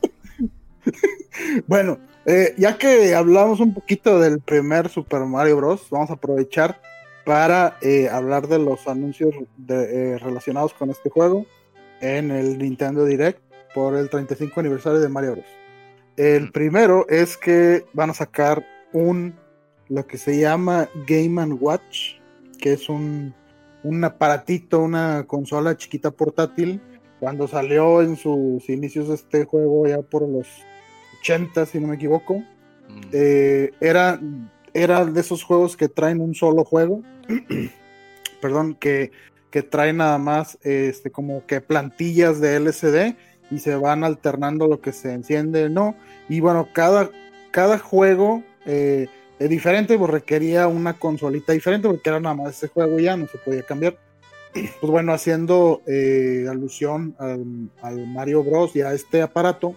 Bueno, eh, ya que hablamos un poquito del primer Super Mario Bros., vamos a aprovechar para eh, hablar de los anuncios de- eh, relacionados con este juego en el Nintendo Direct por el 35 aniversario de Mario Bros. El primero es que van a sacar un lo que se llama Game and Watch, que es un, un aparatito, una consola chiquita portátil. Cuando salió en sus inicios este juego, ya por los 80, si no me equivoco, Mm, eh, era, era de esos juegos que traen un solo juego. [CLEARS THROAT] Perdón, que, que traen nada más este, como que plantillas de LCD y se van alternando lo que se enciende, ¿no? Y bueno, cada, cada juego eh, es diferente, pues requería una consolita diferente, porque era nada más ese juego ya no se podía cambiar. [CLEARS THROAT] Pues bueno, haciendo eh, alusión al, al, Mario Bros. y a este aparato,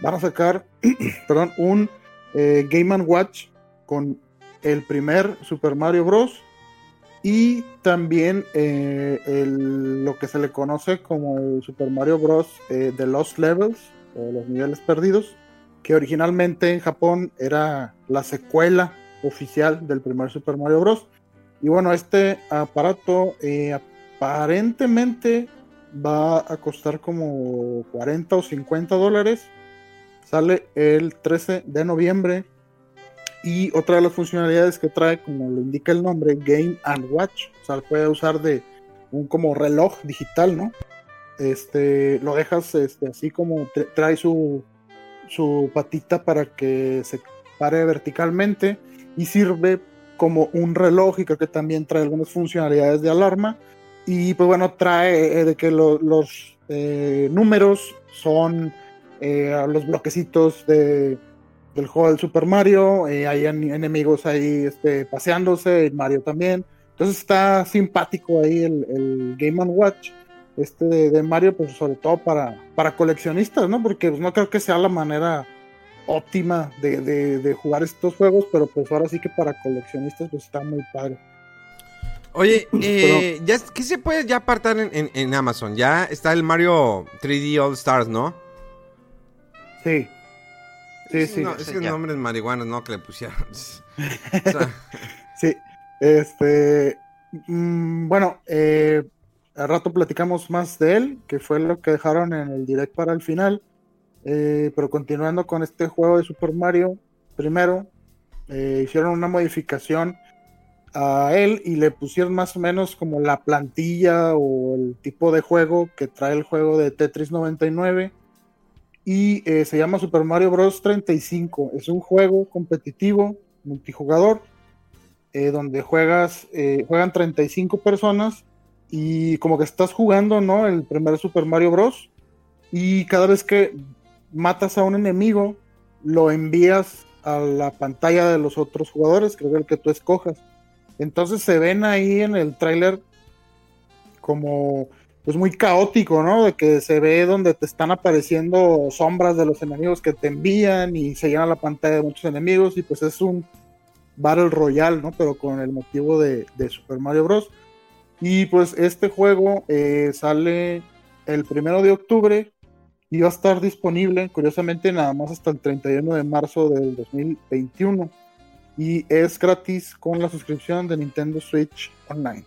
van a sacar, [CLEARS THROAT] perdón, un eh, Game Watch con el primer Super Mario Bros. Y también eh, lo que se le conoce como el Super Mario Bros. Eh, The Lost Levels, o los niveles perdidos, que originalmente en Japón era la secuela oficial del primer Super Mario Bros. Y bueno, este aparato eh, aparentemente va a costar como 40 o 50 dólares. Sale el 13 de noviembre y otra de las funcionalidades que trae, como lo indica el nombre, Game and Watch. O sea, puede usar de un como reloj digital, ¿no? Este, lo dejas este, así como trae su, su patita para que se pare verticalmente y sirve como un reloj y creo que también trae algunas funcionalidades de alarma. Y pues bueno, trae eh, de que los eh, números son eh, los bloquecitos de del juego del Super Mario, eh, hay enemigos ahí este, paseándose, Mario también. Entonces está simpático ahí el, Game Watch este de, Mario, pues sobre todo para, para coleccionistas, ¿no? Porque pues, no creo que sea la manera óptima de, jugar estos juegos, pero pues ahora sí que para coleccionistas pues está muy padre. Oye, [CLEARS THROAT] eh, ya, ¿qué se puede ya apartar en, en, Amazon? Ya está el Mario 3D All Stars, ¿no? Sí. Sí, sí. No, es que nombre es marihuana, no que le pusieron. [LAUGHS] [LAUGHS] sí, este. Mm, bueno, eh, al rato platicamos más de él, que fue lo que dejaron en el direct para el final. Eh, pero continuando con este juego de Super Mario, primero eh, hicieron una modificación a él y le pusieron más o menos como la plantilla o el tipo de juego que trae el juego de Tetris 99 y eh, se llama Super Mario Bros. 35. Es un juego competitivo, multijugador, eh, donde juegas, eh, juegan 35 personas y como que estás jugando, ¿no? El primer Super Mario Bros. Y cada vez que matas a un enemigo, lo envías a la pantalla de los otros jugadores, creo que el que tú escojas. Entonces se ven ahí en el tráiler como pues muy caótico, ¿no? De que se ve donde te están apareciendo sombras de los enemigos que te envían y se llena la pantalla de muchos enemigos y pues es un Battle Royale, ¿no? Pero con el motivo de, Super Mario Bros. Y pues este juego eh, sale el primero de octubre y va a estar disponible, curiosamente, nada más hasta el 31 de marzo del 2021. Y es gratis con la suscripción de Nintendo Switch Online.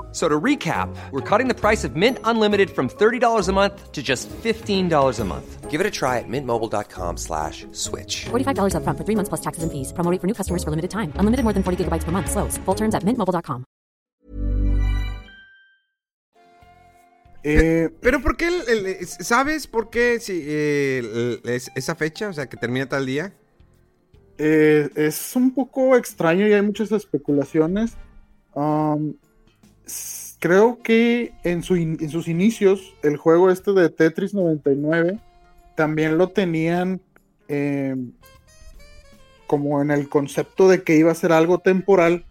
So to recap, we're cutting the price of Mint Unlimited from $30 a month to just $15 a month. Give it a try at mintmobile.com slash switch. $45 up front for three months plus taxes and fees. Promo for new customers for limited time. Unlimited more than 40 gigabytes per month. Slows. Full terms at mintmobile.com. Eh, pero ¿por qué? El, el, ¿Sabes por qué si, eh, esa fecha? O sea, que termina tal día. Eh, es un poco extraño y hay muchas especulaciones. Um, creo que en, sus inicios el juego este de Tetris 99 también lo tenían eh, como en el concepto de que iba a ser algo temporal,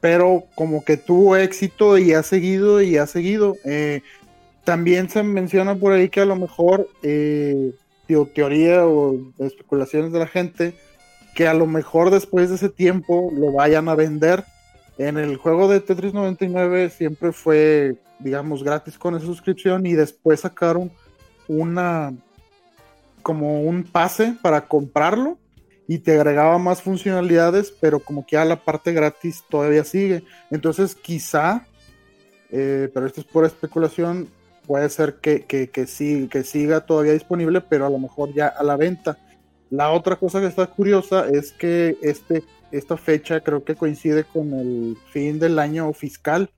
pero como que tuvo éxito y ha seguido y ha seguido. Eh, también se menciona por ahí que a lo mejor, eh, teoría o especulaciones de la gente, que a lo mejor después de ese tiempo lo vayan a vender en el juego de Tetris 99 siempre fue, digamos, gratis con esa suscripción y después sacaron una como un pase para comprarlo y te agregaba más funcionalidades, pero como que ya la parte gratis todavía sigue. Entonces quizá, eh, pero esto es pura especulación, puede ser que, que, que, que siga todavía disponible, pero a lo mejor ya a la venta. La otra cosa que está curiosa es que este esta fecha creo que coincide con el fin del año fiscal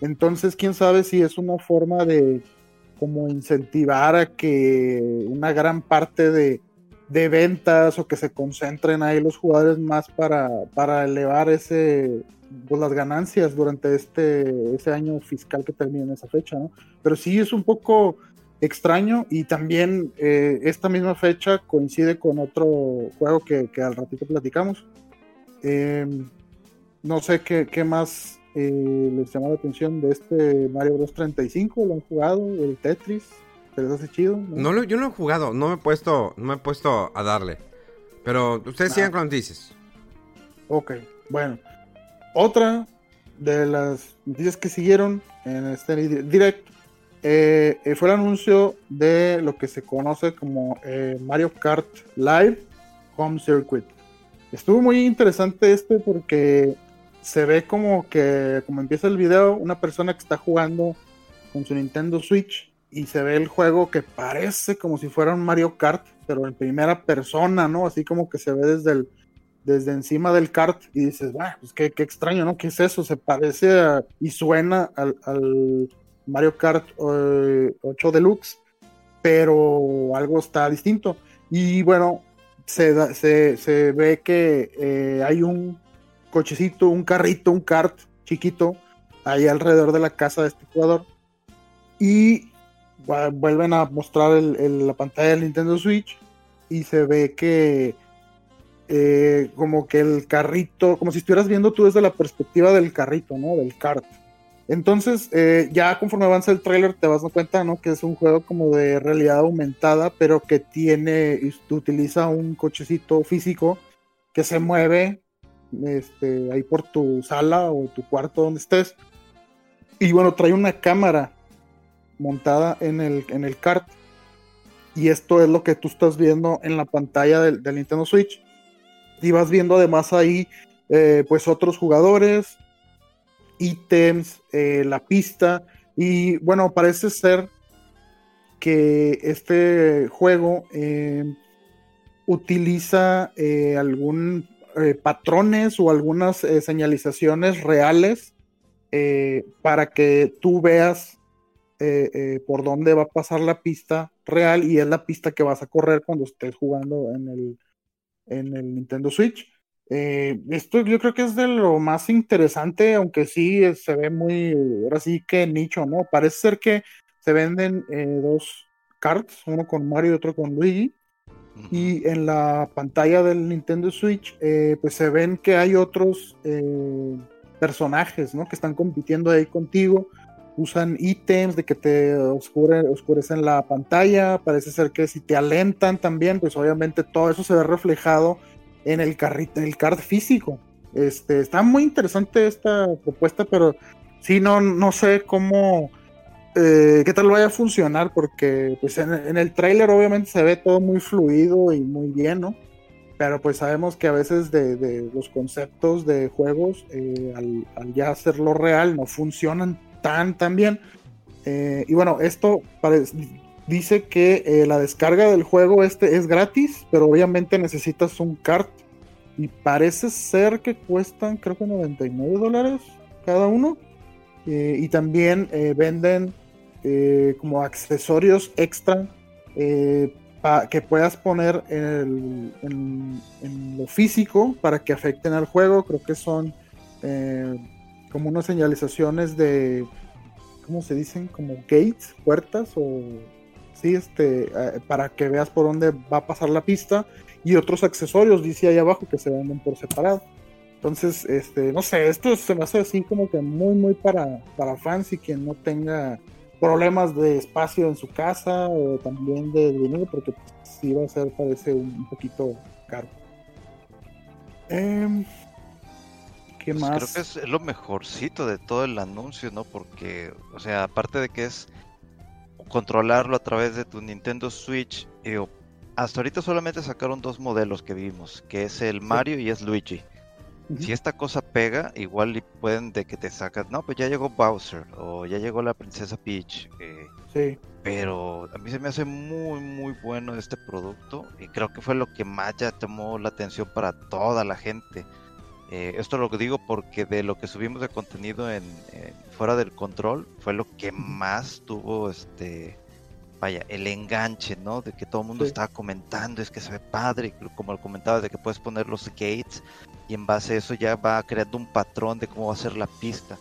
Entonces, quién sabe si es una forma de como incentivar a que una gran parte de, de ventas o que se concentren ahí los jugadores más para, para elevar ese pues, las ganancias durante este ese año fiscal que termina en esa fecha, ¿no? Pero sí es un poco extraño y también eh, esta misma fecha coincide con otro juego que, que al ratito platicamos. Em, no sé qué, qué más eh, les llama la atención de este Mario Bros 35, ¿lo han jugado? ¿El Tetris? ¿Se les hace chido? No, lo, yo no lo he jugado, no me he puesto, no me he puesto a darle. Pero ustedes sigan con noticias. Ok, bueno. Otra de las noticias que siguieron en este direct eh, fue el anuncio de lo que se conoce como eh, Mario Kart Live Home Circuit. Estuvo muy interesante este porque se ve como que, como empieza el video, una persona que está jugando con su Nintendo Switch y se ve el juego que parece como si fuera un Mario Kart, pero en primera persona, ¿no? Así como que se ve desde el, desde encima del kart y dices, pues qué, qué, extraño, ¿no? ¿Qué es eso? Se parece y suena al, al Mario Kart 8 eh, Deluxe, pero algo está distinto. Y bueno, se, se, ve que eh, hay un cochecito, un carrito, un kart chiquito ahí alrededor de la casa de este jugador. Y vuelven a mostrar la pantalla del Nintendo Switch y se ve que eh, como que el carrito, como si estuvieras viendo tú desde la perspectiva del carrito, ¿no? Del kart. Entonces, eh, ya conforme avanza el trailer, te vas dando cuenta, ¿no? Que es un juego como de realidad aumentada, pero que tiene, utiliza un cochecito físico que se mueve este, ahí por tu sala o tu cuarto donde estés. Y bueno, trae una cámara montada en el, en el kart. Y esto es lo que tú estás viendo en la pantalla del, Nintendo Switch. Y vas viendo además ahí, eh, pues otros jugadores, ítems, eh, la pista. Y bueno, parece ser que este juego eh, utiliza eh, algún patrones o algunas señalizaciones reales para que tú veas por dónde va a pasar la pista real y es la pista que vas a correr cuando estés jugando en el, en el Nintendo Switch. Eh, esto yo creo que es de lo más interesante, aunque sí eh, se ve muy, ahora sí que nicho, ¿no? Parece ser que se venden eh, dos cards, uno con Mario y otro con Luigi. Y en la pantalla del Nintendo Switch, pues se ven que hay otros personajes, ¿no? Que están compitiendo ahí contigo. Usan ítems de que te oscurecen la pantalla. Parece ser que si te alentan también, pues obviamente todo eso se ve reflejado en el carrito, el card físico. Este, está muy interesante esta propuesta, pero sí no, no sé cómo eh, qué tal vaya a funcionar, porque pues en, el trailer obviamente se ve todo muy fluido y muy bien, ¿no? Pero pues sabemos que a veces de, los conceptos de juegos, eh, al, ya hacerlo real, no funcionan tan, tan bien. Eh, y bueno, esto dice que la descarga del juego este es gratis, pero obviamente necesitas un cart y parece ser que cuestan, creo que 99 dólares cada uno. Eh, y también eh, venden eh, como accesorios extra que puedas poner en, en, lo físico para que afecten al juego. Creo que son como unas señalizaciones de, ¿cómo se dicen? Como gates, puertas o... Sí, este, para que veas por dónde va a pasar la pista y otros accesorios, dice ahí abajo, que se venden por separado. Entonces, este, no sé, esto se me hace así como que muy, muy para, para fans y quien no tenga problemas de espacio en su casa o también de dinero, porque sí va a ser, parece un, poquito caro. Em, ¿Qué pues más? Creo que es lo mejorcito de todo el anuncio, ¿no? Porque, o sea, aparte de que es controlarlo a través de tu Nintendo Switch, eh, hasta ahorita solamente sacaron dos modelos que vimos, que es el Mario y es Luigi. Si esta cosa pega, igual pueden de que te sacas, no, pues ya llegó Bowser o ya llegó la princesa Peach. Eh, sí. Pero a mí se me hace muy, muy bueno este producto y creo que fue lo que más ya tomó la atención para toda la gente. Eh, esto lo digo porque de lo que subimos de contenido en, en fuera del control fue lo que más tuvo este vaya, el enganche, ¿no? De que todo el mundo Sí. estaba comentando, es que se ve padre, como lo comentabas, de que puedes poner los gates y en base a eso ya va creando un patrón de cómo va a ser la pista.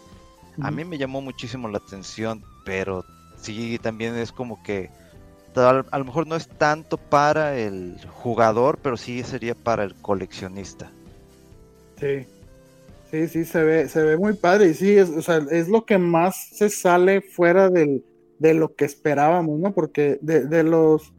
A mí me llamó muchísimo la atención, pero sí también es como que a lo mejor no es tanto para el jugador, pero sí sería para el coleccionista. Sí. Sí, sí, se ve, se ve muy padre y sí, es, o sea, es lo que más se sale fuera del, de lo que esperábamos, ¿no? Porque de, de los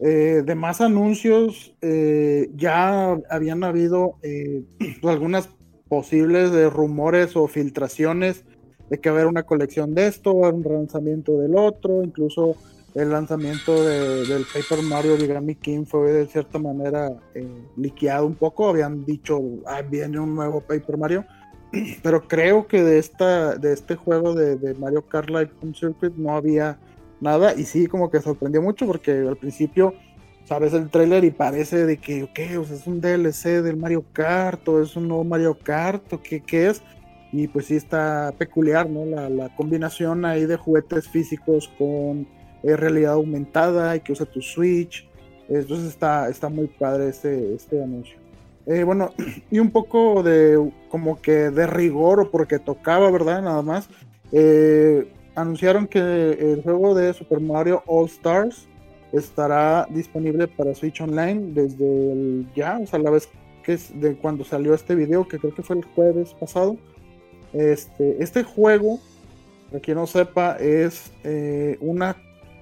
eh, demás anuncios eh, ya habían habido eh, [CLEARS THROAT] algunas posibles de rumores o filtraciones de que va a haber una colección de esto, un relanzamiento del otro, incluso el lanzamiento de- del Paper Mario Origami King fue de cierta manera eh, liqueado un poco, habían dicho, ah, viene un nuevo Paper Mario, [CLEARS THROAT] pero creo que de esta de este juego de, de Mario Kart Live Home Circuit no había nada. Y sí como que sorprendió mucho porque al principio sabes el tráiler y parece de que ok, o sea, es un DLC del Mario Kart o es un nuevo Mario Kart o qué, qué es y pues sí está peculiar, ¿no? La, la combinación ahí de juguetes físicos con eh, realidad aumentada y que usa tu Switch. Entonces está, está muy padre este, este anuncio. Eh, bueno, [CLEARS THROAT] y un poco de como que de rigor o porque tocaba, ¿verdad? Nada más. Eh, anunciaron que el juego de Super Mario All Stars estará disponible para Switch Online desde el ya, o sea, la vez que es de cuando salió este video, que creo que fue el jueves pasado. Este, este juego, para quien no sepa, es eh, una,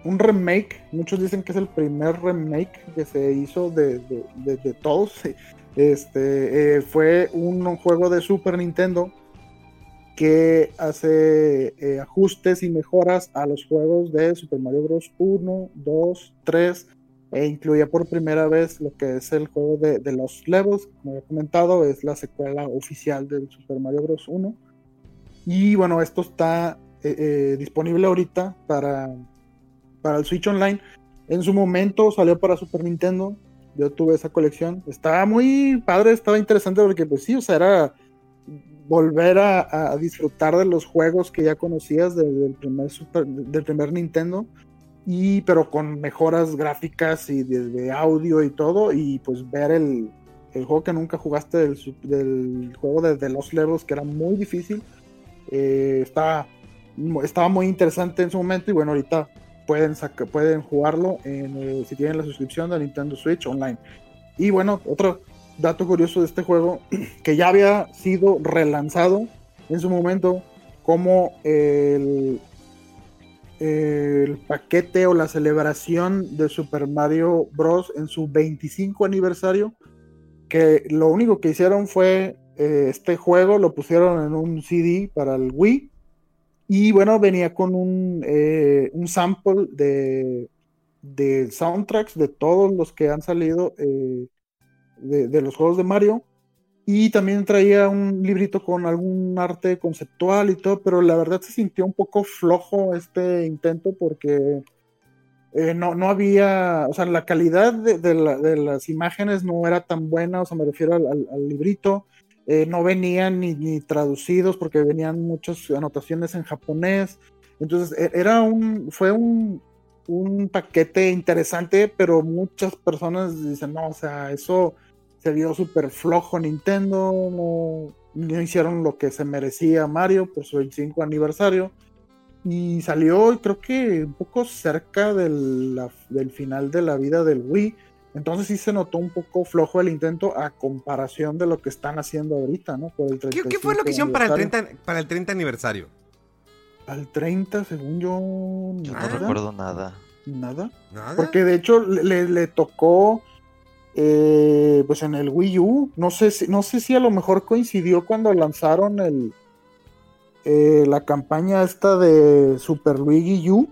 un remake. Muchos dicen que es el primer remake que se hizo de, de- todos. [LAUGHS] Este, eh, fue un juego de Super Nintendo que hace eh, ajustes y mejoras a los juegos de Super Mario Bros. 1, 2, 3 e incluía por primera vez lo que es el juego de, de los levels, como he comentado, es la secuela oficial del Super Mario Bros. 1. Y bueno, esto está eh, disponible ahorita para, para el Switch Online. En su momento salió para Super Nintendo. Yo tuve esa colección. Estaba muy padre, estaba interesante porque pues sí, o sea, era volver a, disfrutar de los juegos que ya conocías de- del primer Super, del primer Nintendo y pero con mejoras gráficas y de, audio y todo y pues ver el, el juego que nunca jugaste del juego de, de los levels que era muy difícil eh, estaba, estaba muy interesante en su momento y bueno ahorita pueden pueden jugarlo en, eh, si tienen la suscripción de Nintendo Switch online y bueno otro dato curioso de este juego [CLEARS THROAT] que ya había sido relanzado en su momento como el, el paquete o la celebración de Super Mario Bros. en su 25 aniversario, que lo único que hicieron fue eh, este juego, lo pusieron en un CD para el Wii, y bueno, venía con un, eh, un sample de, de soundtracks de todos los que han salido eh, de, de los juegos de Mario. Y también traía un librito con algún arte conceptual y todo, pero la verdad se sintió un poco flojo este intento porque eh, no, no había, o sea, la calidad de, de la- de las imágenes no era tan buena, o sea, me refiero al, al- al librito, eh, no venían ni, traducidos porque venían muchas anotaciones en japonés, entonces e- era un, fue un, un paquete interesante, pero muchas personas dicen, no, o sea, eso se vio súper flojo Nintendo, no, no hicieron lo que se merecía Mario por su 25 aniversario. Y salió, creo que un poco cerca del final de la vida del Wii. Entonces sí se notó un poco flojo el intento a comparación de lo que están haciendo ahorita, ¿no? Por el ¿Qué, qué fue lo 35 que hicieron para el aniversario. 30, para el 30 aniversario? Al 30, según yo. Yo no recuerdo nada. Nada. ¿Nada? Porque de hecho le, le tocó eh, pues en el Wii U. No sé, si, no sé si a lo mejor coincidió cuando lanzaron el eh, la campaña esta de Super Luigi U,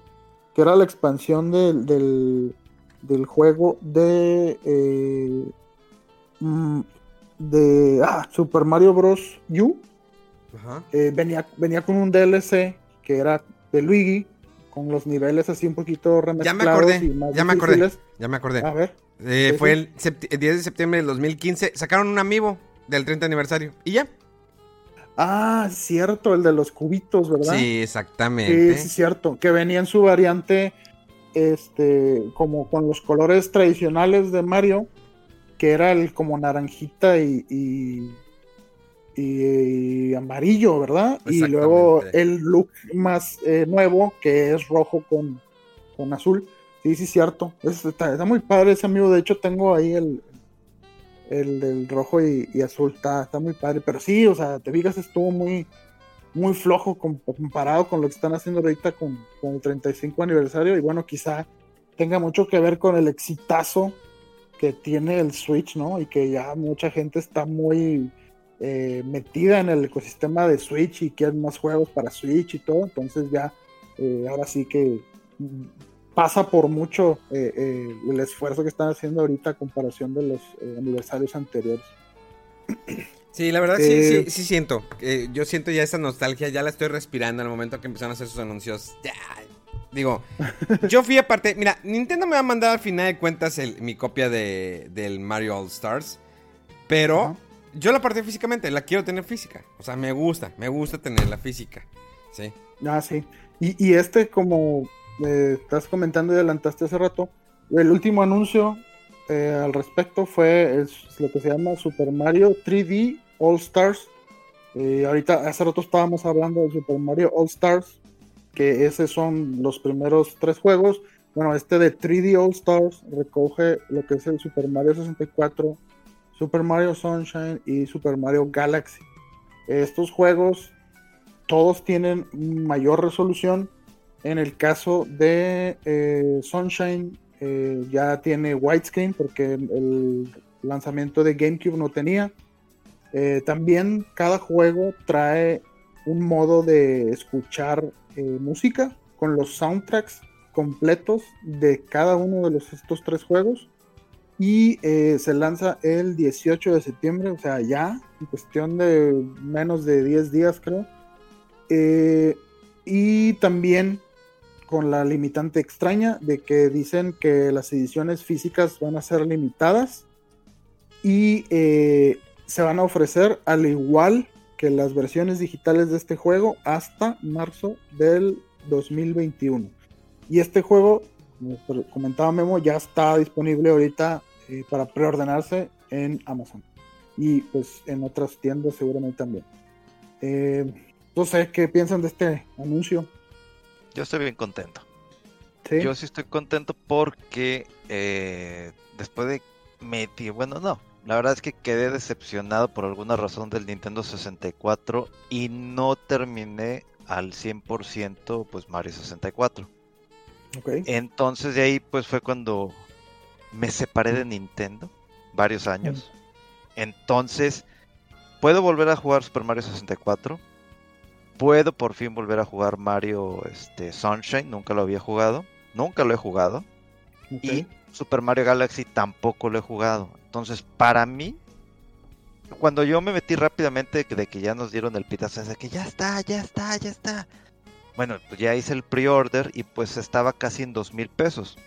que era la expansión del, del, del juego de eh, mm, de ah, Super Mario Bros. U. Ajá. Eh, venía, venía con un DLC que era de Luigi, con los niveles así un poquito Ya remezclados me acordé, y más ya me acordé, ya me acordé. A ver. Eh, sí, fue el, el 10 de septiembre del 2015. Sacaron un amiibo del 30 aniversario. Y ya. Ah, cierto, el de los cubitos, ¿verdad? Sí, exactamente. Sí, sí, cierto. Que venía en su variante, este, como con los colores tradicionales de Mario, que era el como naranjita y, y, y amarillo, ¿verdad? Y luego el look más eh, nuevo, que es rojo con, con azul. Sí, sí, cierto. Es- está, está muy padre ese amigo. De hecho, tengo ahí el, el del rojo y, y azul. Está, está muy padre. Pero sí, o sea, te fijas, estuvo muy, muy flojo com- comparado con lo que están haciendo ahorita con, con el 35 aniversario. Y bueno, quizá tenga mucho que ver con el exitazo que tiene el Switch, ¿no? Y que ya mucha gente está muy eh, metida en el ecosistema de Switch y quieren más juegos para Switch y todo. Entonces ya, eh, ahora sí que mm, pasa por mucho eh, el esfuerzo que están haciendo ahorita comparación de los aniversarios anteriores. Sí, la verdad sí, Eh, sí, sí siento. Eh, yo siento ya esa nostalgia, ya la estoy respirando el momento que empezaron a hacer sus anuncios. Ya, digo, [LAUGHS] yo fui aparte. Mira, Nintendo me va a mandar al final de cuentas el- mi copia de, del Mario All Stars. Pero yo la parte físicamente, la quiero tener física. O sea, me gusta, me gusta tener la física. Sí. Ah, sí. Y, y este, como eh, estás comentando y adelantaste hace rato, el último anuncio eh, al respecto fue es lo que se llama Super Mario 3D All Stars. Eh, ahorita, hace rato estábamos hablando de Super Mario All Stars, que esos son los primeros tres juegos. Bueno, este de 3D All Stars recoge lo que es el Super Mario 64, Super Mario Sunshine y Super Mario Galaxy. Estos juegos todos tienen mayor resolución. En el caso de eh, Sunshine eh, ya tiene widescreen porque el lanzamiento de GameCube no tenía. Eh, también cada juego trae un modo de escuchar eh, música con los soundtracks completos de cada uno de los, estos tres juegos. Y eh, se lanza el 18 de septiembre, o sea, ya, en cuestión de menos de 10 días, creo. Y también con la limitante extraña de que dicen que las ediciones físicas van a ser limitadas y se van a ofrecer al igual que las versiones digitales de este juego hasta marzo del 2021. Y este juego, como comentaba Memo, ya está disponible ahorita eh, para preordenarse en Amazon y pues en otras tiendas seguramente también. Eh, no sé qué piensan de este anuncio. Yo estoy bien contento. ¿Sí? Yo sí estoy contento porque eh, después de metí, bueno, no, la verdad es que quedé decepcionado por alguna razón del Nintendo 64 y no terminé al 100% pues Mario 64. Ok. Entonces de ahí pues fue cuando me separé de Nintendo varios años. Entonces puedo volver a jugar Super Mario 64. Puedo por fin volver a jugar Mario este, Sunshine, nunca lo había jugado, nunca lo he jugado. Y Super Mario Galaxy tampoco lo he jugado. Entonces, para mí, cuando yo me metí rápidamente de que, ya nos dieron el pitazo, de que ya está, ya está, ya está. Bueno, pues ya hice el pre-order y pues estaba casi en dos mil pesos.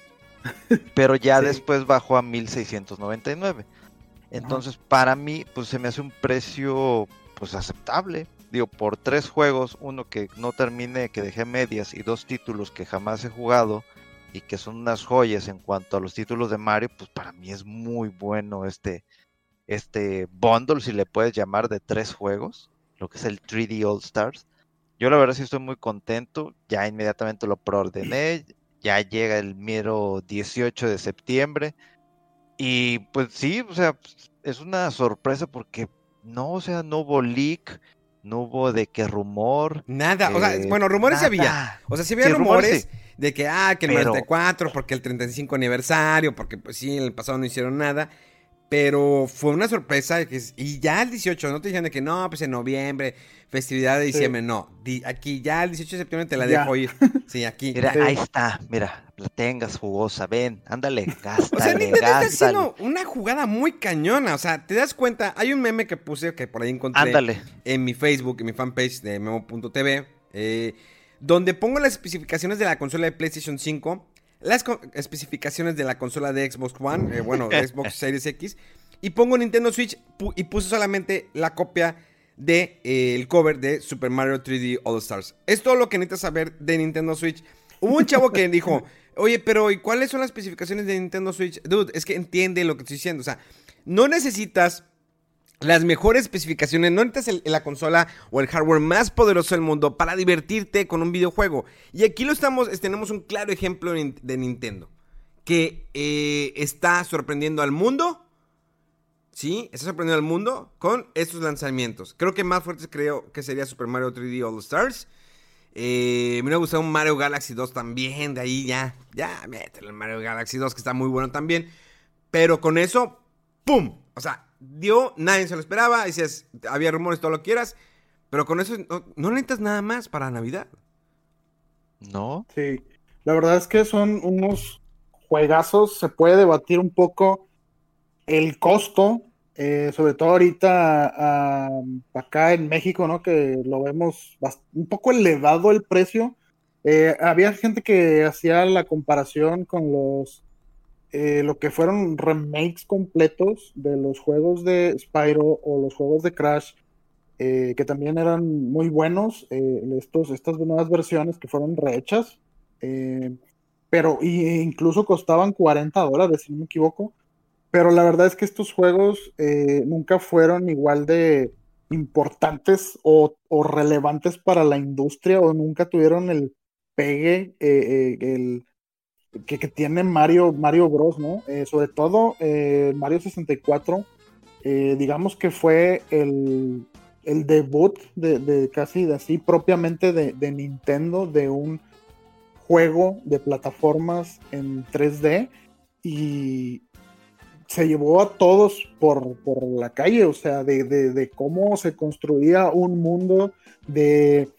[LAUGHS] Pero ya Sí. después bajó a 1699. Entonces, para mí, pues se me hace un precio pues aceptable. Digo, por tres juegos, uno que no terminé, que dejé medias, y dos títulos que jamás he jugado y que son unas joyas en cuanto a los títulos de Mario, pues para mí es muy bueno este, este bundle, si le puedes llamar, de tres juegos, lo que es el 3D All Stars. Yo la verdad sí estoy muy contento, ya inmediatamente lo preordené, ya llega el mero 18 de septiembre y pues sí, o sea, es una sorpresa porque no, o sea, no hubo leak, no hubo de qué rumor. Nada, o sea, eh, bueno, rumores sí había. nada. O sea, sí había Sí, rumores rumores sí. De que, ah, que el Pero- 94, porque el 35 aniversario, porque pues sí, en el pasado no hicieron nada. Pero fue una sorpresa que, y ya el 18, no te dijeron de que no, pues en noviembre, festividad de Sí. diciembre, no. Di- aquí ya el 18 de septiembre te la Ya. dejo ir. [LAUGHS] Sí, aquí. Mira, Sí. ahí está, mira, la tengas jugosa, ven, ándale, gástale, [LAUGHS] O sea, Nintendo está haciendo una jugada muy cañona. O sea, te das cuenta, hay un meme que puse que por ahí encontré ándale. en mi Facebook, en mi fanpage de memo.tv, eh, donde pongo las especificaciones de la consola de PlayStation 5, las especificaciones de la consola de Xbox One, eh, bueno, Xbox [LAUGHS] Series X, y pongo Nintendo Switch y puse solamente la copia del de, eh, el cover de Super Mario 3D All Stars. Es todo lo que necesitas saber de Nintendo Switch. Hubo un chavo que [LAUGHS] dijo, oye, pero ¿y cuáles son las especificaciones de Nintendo Switch? Dude, es que entiende lo que estoy diciendo. O sea, no necesitas las mejores especificaciones, no necesitas la consola o el hardware más poderoso del mundo para divertirte con un videojuego. Y aquí lo estamos, tenemos un claro ejemplo de Nintendo, que eh, está sorprendiendo al mundo. Sí, está sorprendiendo al mundo con estos lanzamientos. Creo que más fuertes creo que sería Super Mario 3D All Stars. Eh, me hubiera gustado un Mario Galaxy 2 también, de ahí ya, ya, mételo el Mario Galaxy 2 que está muy bueno también. Pero con eso, ¡pum! O sea, dio, nadie se lo esperaba, decías, había rumores, todo lo que quieras, pero con eso no, necesitas nada más para Navidad. No. Sí, la verdad es que son unos juegazos, se puede debatir un poco el costo, eh, sobre todo ahorita acá en México, ¿no? Que lo vemos un poco elevado el precio. Eh, había gente que hacía la comparación con los eh, lo que fueron remakes completos de los juegos de Spyro o los juegos de Crash, eh, que también eran muy buenos, eh, estos, estas nuevas versiones que fueron rehechas, pero incluso costaban 40 dólares, si no me equivoco. Pero la verdad es que estos juegos nunca fueron igual de importantes o, o, relevantes para la industria o nunca tuvieron el pegue, el que, tiene Mario, Mario Bros, ¿no? Eh, sobre todo eh, Mario 64, eh, digamos que fue el, debut de, casi de así propiamente de, Nintendo, de un juego de plataformas en 3D y se llevó a todos por, por la calle, o sea, de cómo se construía un mundo de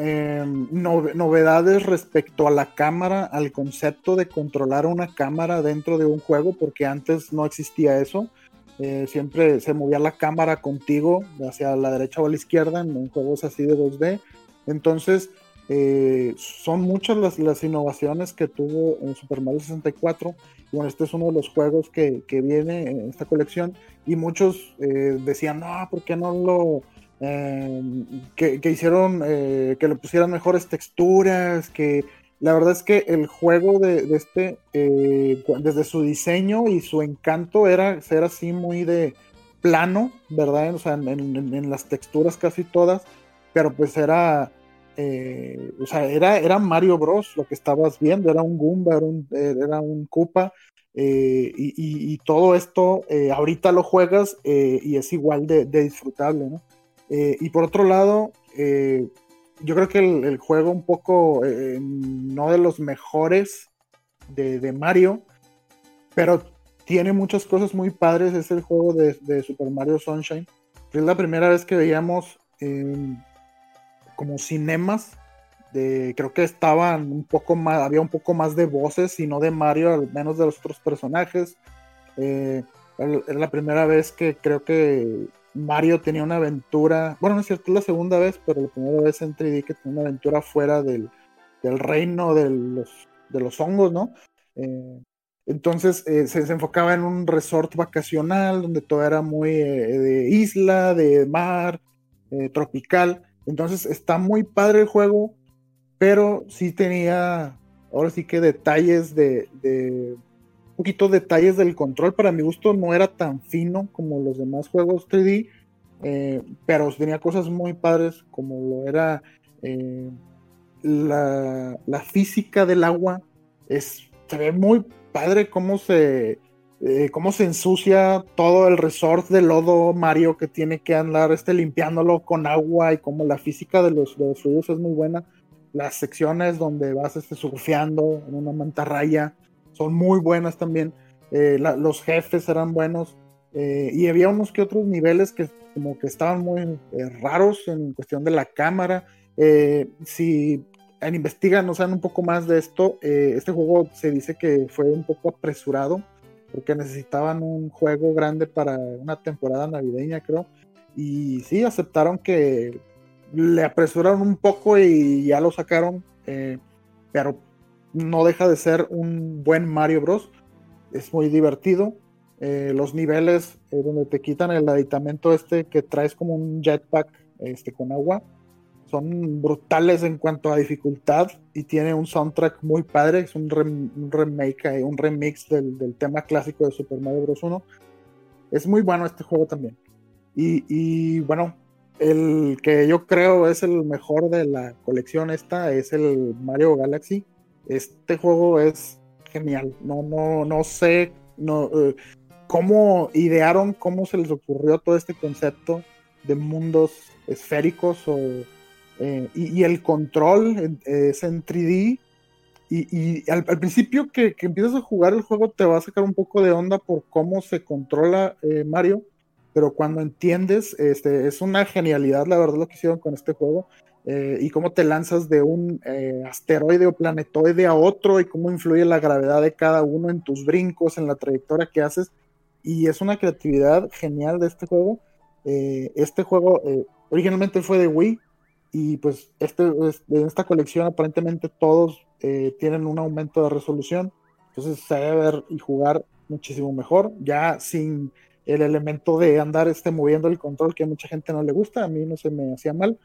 Em, novedades respecto a la cámara, al concepto de controlar una cámara dentro de un juego, porque antes no existía eso. Eh, siempre se movía la cámara contigo hacia la derecha o a la izquierda en, juegos así de 2D. Entonces, eh, son muchas las, innovaciones que tuvo en Super Mario 64. bueno, este es uno de los juegos que, viene en esta colección. Y muchos eh, decían, no, ¿por qué no lo Em, que, hicieron eh, que le pusieran mejores texturas, que la verdad es que el juego de, este, eh, desde su diseño y su encanto era ser así muy de plano, ¿verdad? O sea, en, las texturas casi todas, pero pues era, eh, o sea, era, era Mario Bros. lo que estabas viendo, era un Goomba, era un, era Koopa. y, todo esto ahorita lo juegas y es igual de disfrutable, ¿no? Eh, y por otro lado, eh, yo creo que el, juego un poco, eh, no de los mejores de, Mario, pero tiene muchas cosas muy padres, es el juego de, Super Mario Sunshine. Es la primera vez que veíamos como cinemas, de, creo que estaban un poco más, había un poco más de voces y no de Mario, al menos de los otros personajes. es la primera vez que creo que Mario tenía una aventura, bueno, no es cierto, es la segunda vez, pero la primera vez en 3D que tenía una aventura fuera del, reino de los, de los hongos, ¿no? Eh, entonces eh, se, enfocaba en un resort vacacional donde todo era muy eh, de isla, de mar, tropical. Entonces está muy padre el juego, pero sí tenía, ahora sí que detalles de poquito detalles del control. Para mi gusto no era tan fino como los demás juegos 3D, eh, pero tenía cosas muy padres como lo era eh, la, física del agua. Es, se ve muy padre cómo se, eh, cómo se ensucia todo el resort de lodo Mario que tiene que andar este, limpiándolo con agua y como la física de los, de fluidos es muy buena. Las secciones donde vas este, surfeando en una mantarraya son muy buenas también. Eh, los jefes eran buenos. Eh, y había unos que otros niveles que como que estaban muy eh, raros en cuestión de la cámara. si investigan, no saben un poco más de esto, este juego se dice que fue un poco apresurado porque necesitaban un juego grande para una temporada navideña, creo. Y sí, aceptaron que le apresuraron un poco y ya lo sacaron, pero no deja de ser un buen Mario Bros. Es muy divertido. eh, los niveles eh, donde te quitan el aditamento este que traes como un jetpack este, con agua son brutales en cuanto a dificultad y tiene un soundtrack muy padre, es un, remake, eh, un remix del, del, tema clásico de Super Mario Bros. 1. Es muy bueno este juego también. Y, y, bueno, el que yo creo es el mejor de la colección esta es el Mario Galaxy. Este juego es genial. No, no, no sé no, cómo idearon, cómo se les ocurrió todo este concepto de mundos esféricos o, eh, y, el control es en 3D. Y, al, principio que, empiezas a jugar el juego te va a sacar un poco de onda por cómo se controla eh, Mario, pero cuando entiendes, este, es una genialidad la verdad lo que hicieron con este juego. Eh, y cómo te lanzas de un asteroide o planetoide a otro y cómo influye la gravedad de cada uno en tus brincos, en la trayectoria que haces. Y es una creatividad genial de este juego. Eh, este juego eh, originalmente fue de Wii y pues este, en esta colección aparentemente todos eh, tienen un aumento de resolución, entonces se debe ver y jugar muchísimo mejor, ya sin el elemento de andar este, moviendo el control que a mucha gente no le gusta, a mí no se me hacía mal,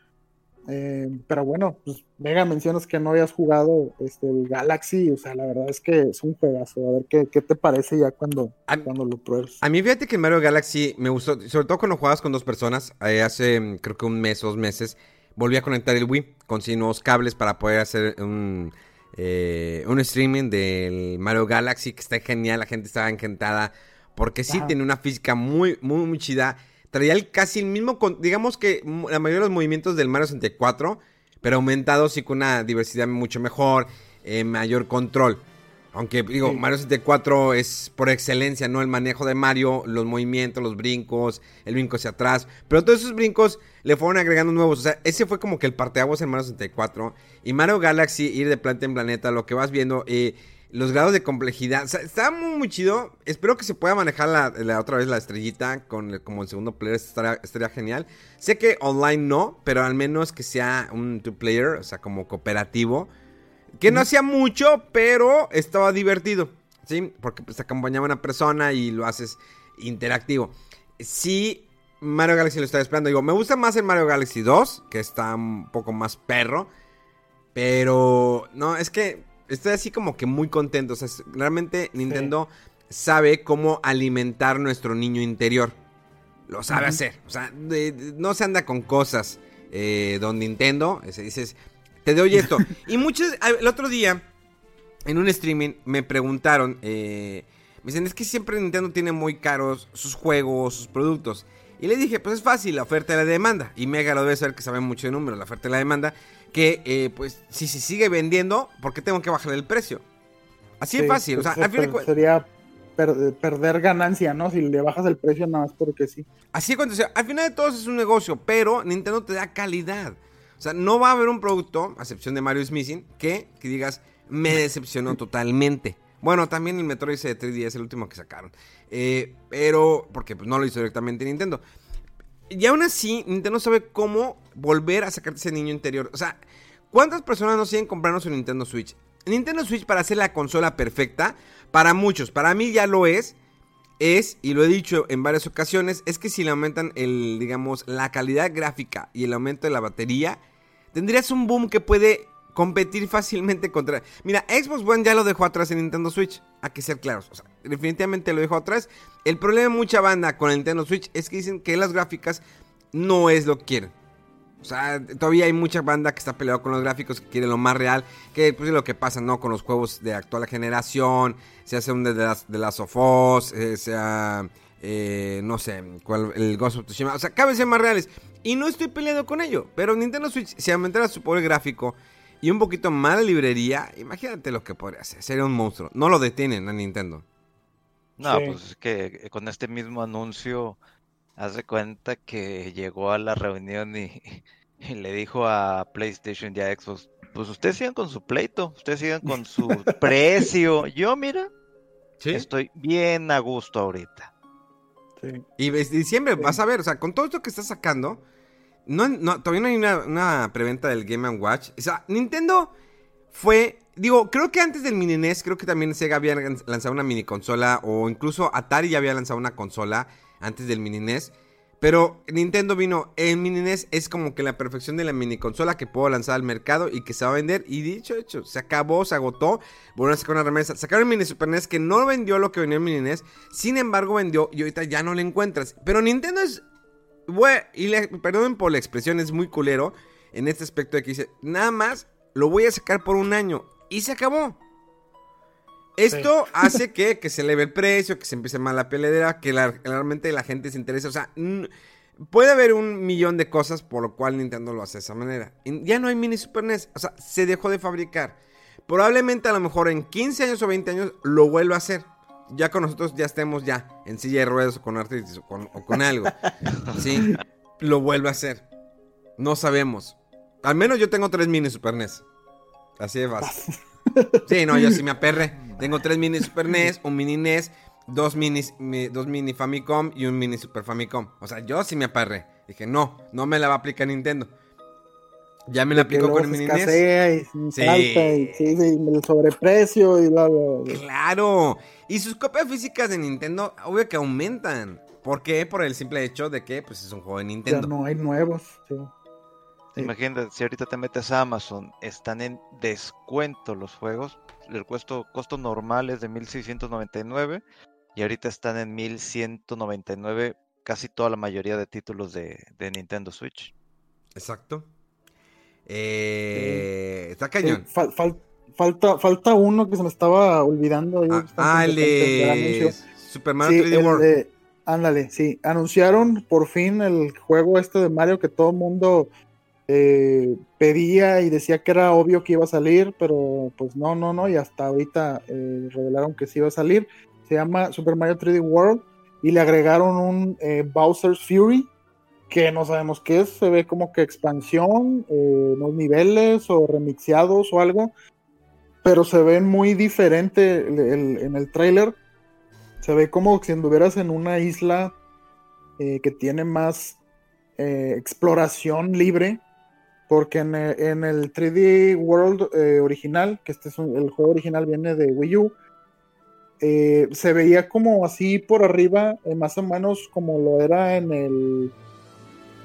eh, pero bueno, pues Mega mencionas que no habías jugado este, el Galaxy, o sea, la verdad es que es un juegazo. A ver qué, qué te parece ya cuando, cuando lo pruebes. A mí fíjate que el Mario Galaxy me gustó, sobre todo cuando jugabas con dos personas, eh, hace creo que un mes, dos meses, volví a conectar el Wii, conseguí nuevos cables para poder hacer un, eh, un streaming del Mario Galaxy, que está genial, la gente estaba encantada, porque sí tiene una física muy, muy, muy chida traía casi el mismo, digamos que la mayoría de los movimientos del Mario 64, pero aumentados y con una diversidad mucho mejor, eh, mayor control. Aunque digo, Mario 64 es por excelencia, ¿no? El manejo de Mario, los movimientos, los brincos, el brinco hacia atrás. Pero todos esos brincos le fueron agregando nuevos. O sea, ese fue como que el parteaguas en Mario 64. Y Mario Galaxy, ir de planeta en planeta, lo que vas viendo. Eh, los grados de complejidad. O sea, está muy, muy chido. Espero que se pueda manejar la, otra vez la estrellita con como el segundo player. Estaría, genial. Sé que online no, pero al menos que sea un two-player, o sea, como cooperativo. Que no hacía mucho, pero estaba divertido. ¿Sí? Porque pues acompañaba una persona y lo haces interactivo. Sí, Mario Galaxy lo estaba esperando. Digo, me gusta más el Mario Galaxy 2, que está un poco más perro. Pero, no, es que estoy así como que muy contento. O sea, realmente Nintendo sabe cómo alimentar nuestro niño interior. Lo sabe hacer. O sea, no se anda con cosas. Eh, don Nintendo, se dices, te doy esto. [LAUGHS] y muchos, el otro día, en un streaming, me preguntaron, eh, me dicen, es que siempre Nintendo tiene muy caros sus juegos, sus productos. Y le dije, pues es fácil, la oferta y la demanda. Y Mega lo debe saber que sabe mucho de números, la oferta y la demanda que eh, pues si se sigue vendiendo, ¿por qué tengo que bajar el precio? Así es fácil. o sea, sería perder ganancia, ¿no? Si le bajas el precio nada más porque sí. Así cuando sea, al final de todo es un negocio, pero Nintendo te da calidad. O sea, no va a haber un producto, a excepción de Mario Smithing, que, que digas, me decepcionó [LAUGHS] totalmente. Bueno, también el Metroid de 3D es el último que sacaron. Eh, pero, porque pues, no lo hizo directamente Nintendo. Y aún así, Nintendo sabe cómo volver a sacarte ese niño interior. O sea, ¿cuántas personas no siguen comprando su Nintendo Switch? Nintendo Switch para hacer la consola perfecta, para muchos, para mí ya lo es, es, y lo he dicho en varias ocasiones, es que si le aumentan el, digamos, la calidad gráfica y el aumento de la batería, tendrías un boom que puede competir fácilmente contra... Mira, Xbox One ya lo dejó atrás en Nintendo Switch, hay que ser claros, o sea, definitivamente lo dejó atrás. El problema de mucha banda con el Nintendo Switch es que dicen que las gráficas no es lo que quieren. O sea, todavía hay mucha banda que está peleado con los gráficos, que quiere lo más real, que pues, es lo que pasa, ¿no? Con los juegos de actual generación, se hace un de las, de las of eh, sea, eh, no sé, cuál, el Ghost of Tsushima, o sea, vez ser más reales. Y no estoy peleando con ello, pero Nintendo Switch, si aumentara su poder gráfico y un poquito más la librería, imagínate lo que podría hacer, sería un monstruo. No lo detienen a Nintendo. No, pues es que con este mismo anuncio Hace cuenta que llegó a la reunión [LAUGHS] y, le dijo a PlayStation y a Xbox, pues ustedes sigan con su pleito, ustedes sigan con su [LAUGHS] precio. Yo, mira, estoy bien a gusto ahorita. Y diciembre, vas a ver, o sea, con todo esto que está sacando, no, todavía no hay una, una, preventa del Game Watch. O sea, Nintendo fue digo, creo que antes del mini NES, creo que también Sega había lanzado una mini consola, o incluso Atari ya había lanzado una consola antes del mini NES. Pero Nintendo vino, el mini NES es como que la perfección de la mini consola que puedo lanzar al mercado y que se va a vender. Y dicho, hecho, se acabó, se agotó. A sacar una remesa. Sacaron el mini Super NES que no vendió lo que venía el mini NES. Sin embargo, vendió y ahorita ya no le encuentras. Pero Nintendo es. Bueno, y le, perdonen por la expresión, es muy culero en este aspecto de que dice: Nada más lo voy a sacar por un año. Y se acabó. Esto [LAUGHS] hace que, que, se eleve el precio, que se empiece mal la peleadera, que realmente la gente se interese. O sea, puede haber un millón de cosas por lo cual Nintendo lo hace de esa manera. Ya no hay mini Super NES. O sea, se dejó de fabricar. Probablemente a lo mejor en 15 años o 20 años lo vuelva a hacer. Ya con nosotros ya estemos ya en silla de ruedas o con artritis o con, o con algo. [LAUGHS] sí, lo vuelve a hacer. No sabemos. Al menos yo tengo tres mini Super NES. Así de fácil. [LAUGHS] Sí, no, yo sí me aperre. Tengo tres mini Super NES, un mini NES, dos mini, dos mini Famicom y un mini Super Famicom. O sea, yo sí me aperre. Dije, no, no me la va a aplicar Nintendo. Ya me la aplicó con el mini NES. Y sí. y, sí, el sobreprecio y bla, bla, Claro. Y sus copias físicas de Nintendo, obvio que aumentan. ¿Por qué? Por el simple hecho de que pues, es un juego de Nintendo. Ya no hay nuevos, sí. Imagínate, si ahorita te metes a Amazon, están en descuento los juegos. El costo, costo normal es de 1699 y ahorita están en 1199 casi toda la mayoría de títulos de, Nintendo Switch. Exacto. Eh, está cañón. falta, falta uno que se me estaba olvidando. Ah, ah el de Super Mario 3D World. ándale, sí. Anunciaron por fin el juego este de Mario que todo el mundo eh, pedía y decía que era obvio que iba a salir, pero pues no, no, no, y hasta ahorita eh, revelaron que sí iba a salir. Se llama Super Mario 3D World y le agregaron un eh, Bowser's Fury, que no sabemos qué es, se ve como que expansión, unos niveles o remixeados o algo, pero se ve muy diferente en el trailer. Se ve como si anduvieras en una isla que tiene más exploración libre porque en, el 3D World eh, original, que este es el juego original viene de Wii U, eh, se veía como así por arriba, eh, más o menos como lo era en el,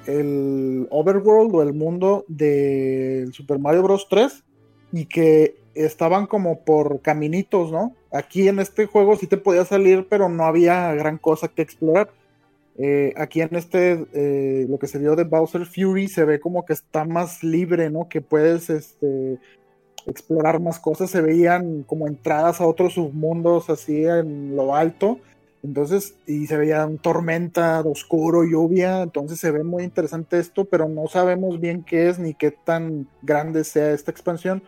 el Overworld o el mundo del Super Mario Bros. 3, y que estaban como por caminitos, ¿no? Aquí en este juego sí te podía salir, pero no había gran cosa que explorar. Eh, aquí en este, eh, lo que se vio de Bowser Fury, se ve como que está más libre, ¿no? Que puedes este, explorar más cosas. Se veían como entradas a otros submundos así en lo alto. Entonces, y se veía tormenta, oscuro, lluvia. Entonces se ve muy interesante esto, pero no sabemos bien qué es ni qué tan grande sea esta expansión.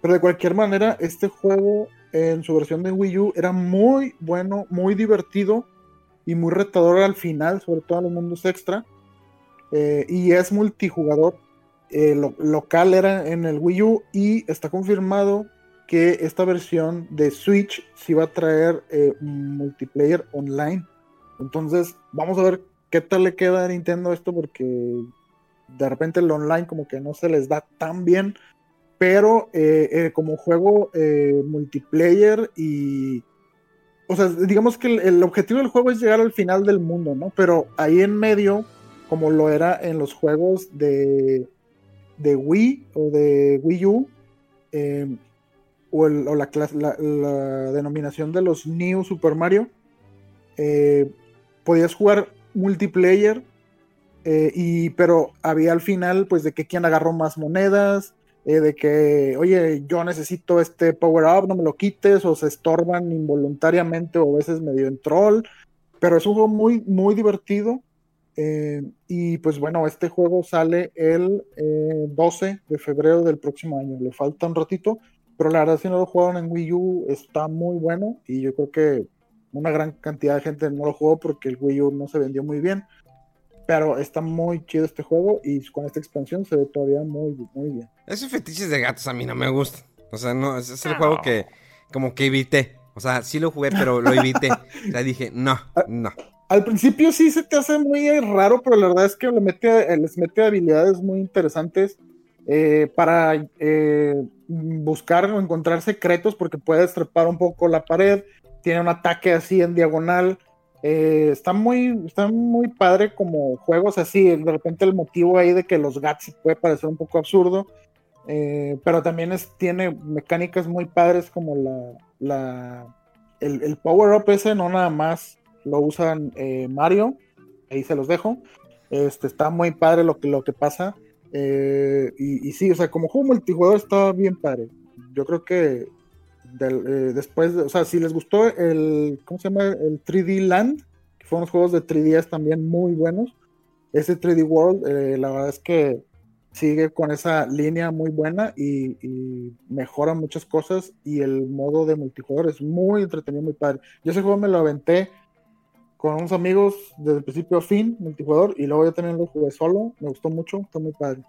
Pero de cualquier manera, este juego en su versión de Wii U era muy bueno, muy divertido y muy retador al final, sobre todo en los mundos extra. Eh, y es multijugador. Eh, local era en el Wii U y está confirmado que esta versión de Switch sí va a traer eh, multiplayer online. Entonces, vamos a ver qué tal le queda a Nintendo esto porque de repente el online como que no se les da tan bien. Pero como juego multiplayer y o sea, digamos que el, objetivo del juego es llegar al final del mundo, ¿no? Pero ahí en medio, como lo era en los juegos de, de Wii o de Wii U, eh, o, la, denominación de los New Super Mario, eh, podías jugar multiplayer, eh, y, pero había al final, pues, de que quién agarró más monedas, eh, de que, oye, yo necesito este power up, no me lo quites, o se estorban involuntariamente o a veces medio en troll, pero es un juego muy, muy divertido. Eh, y pues bueno, este juego sale el 12 eh, de febrero del próximo año, le falta un ratito, pero la verdad si no lo jugaron en Wii U está muy bueno y yo creo que una gran cantidad de gente no lo jugó porque el Wii U no se vendió muy bien. Pero está muy chido este juego y con esta expansión se ve todavía muy, muy bien. Esos fetiches de gatos a mí no me gustan. O sea, no, ese es el juego que como que evité. O sea, sí lo jugué, pero lo evité. [LAUGHS] ya dije, no, no. Al principio sí se te hace muy raro, pero la verdad es que le mete, les mete habilidades muy interesantes eh, para eh, buscar o encontrar secretos porque puedes trepar un poco la pared, tiene un ataque así en diagonal. Eh, está muy está muy padre como juegos así de repente el motivo ahí de que los gats puede parecer un poco absurdo eh, pero también tiene mecánicas muy padres como la, el, power up ese no nada más lo usan eh, Mario ahí se los dejo este está muy padre lo que lo que pasa y, y, sí o sea como juego multijugador está bien padre yo creo que eh, después, o sea, si les gustó el, ¿cómo se llama? El 3D Land, que fueron unos juegos de 3DS también muy buenos. Ese 3D World, eh, la verdad es que sigue con esa línea muy buena y, mejora muchas cosas y el modo de multijugador es muy entretenido, muy padre. Yo ese juego me lo aventé con unos amigos desde el principio a fin, multijugador, y luego yo también lo jugué solo, me gustó mucho, está muy padre.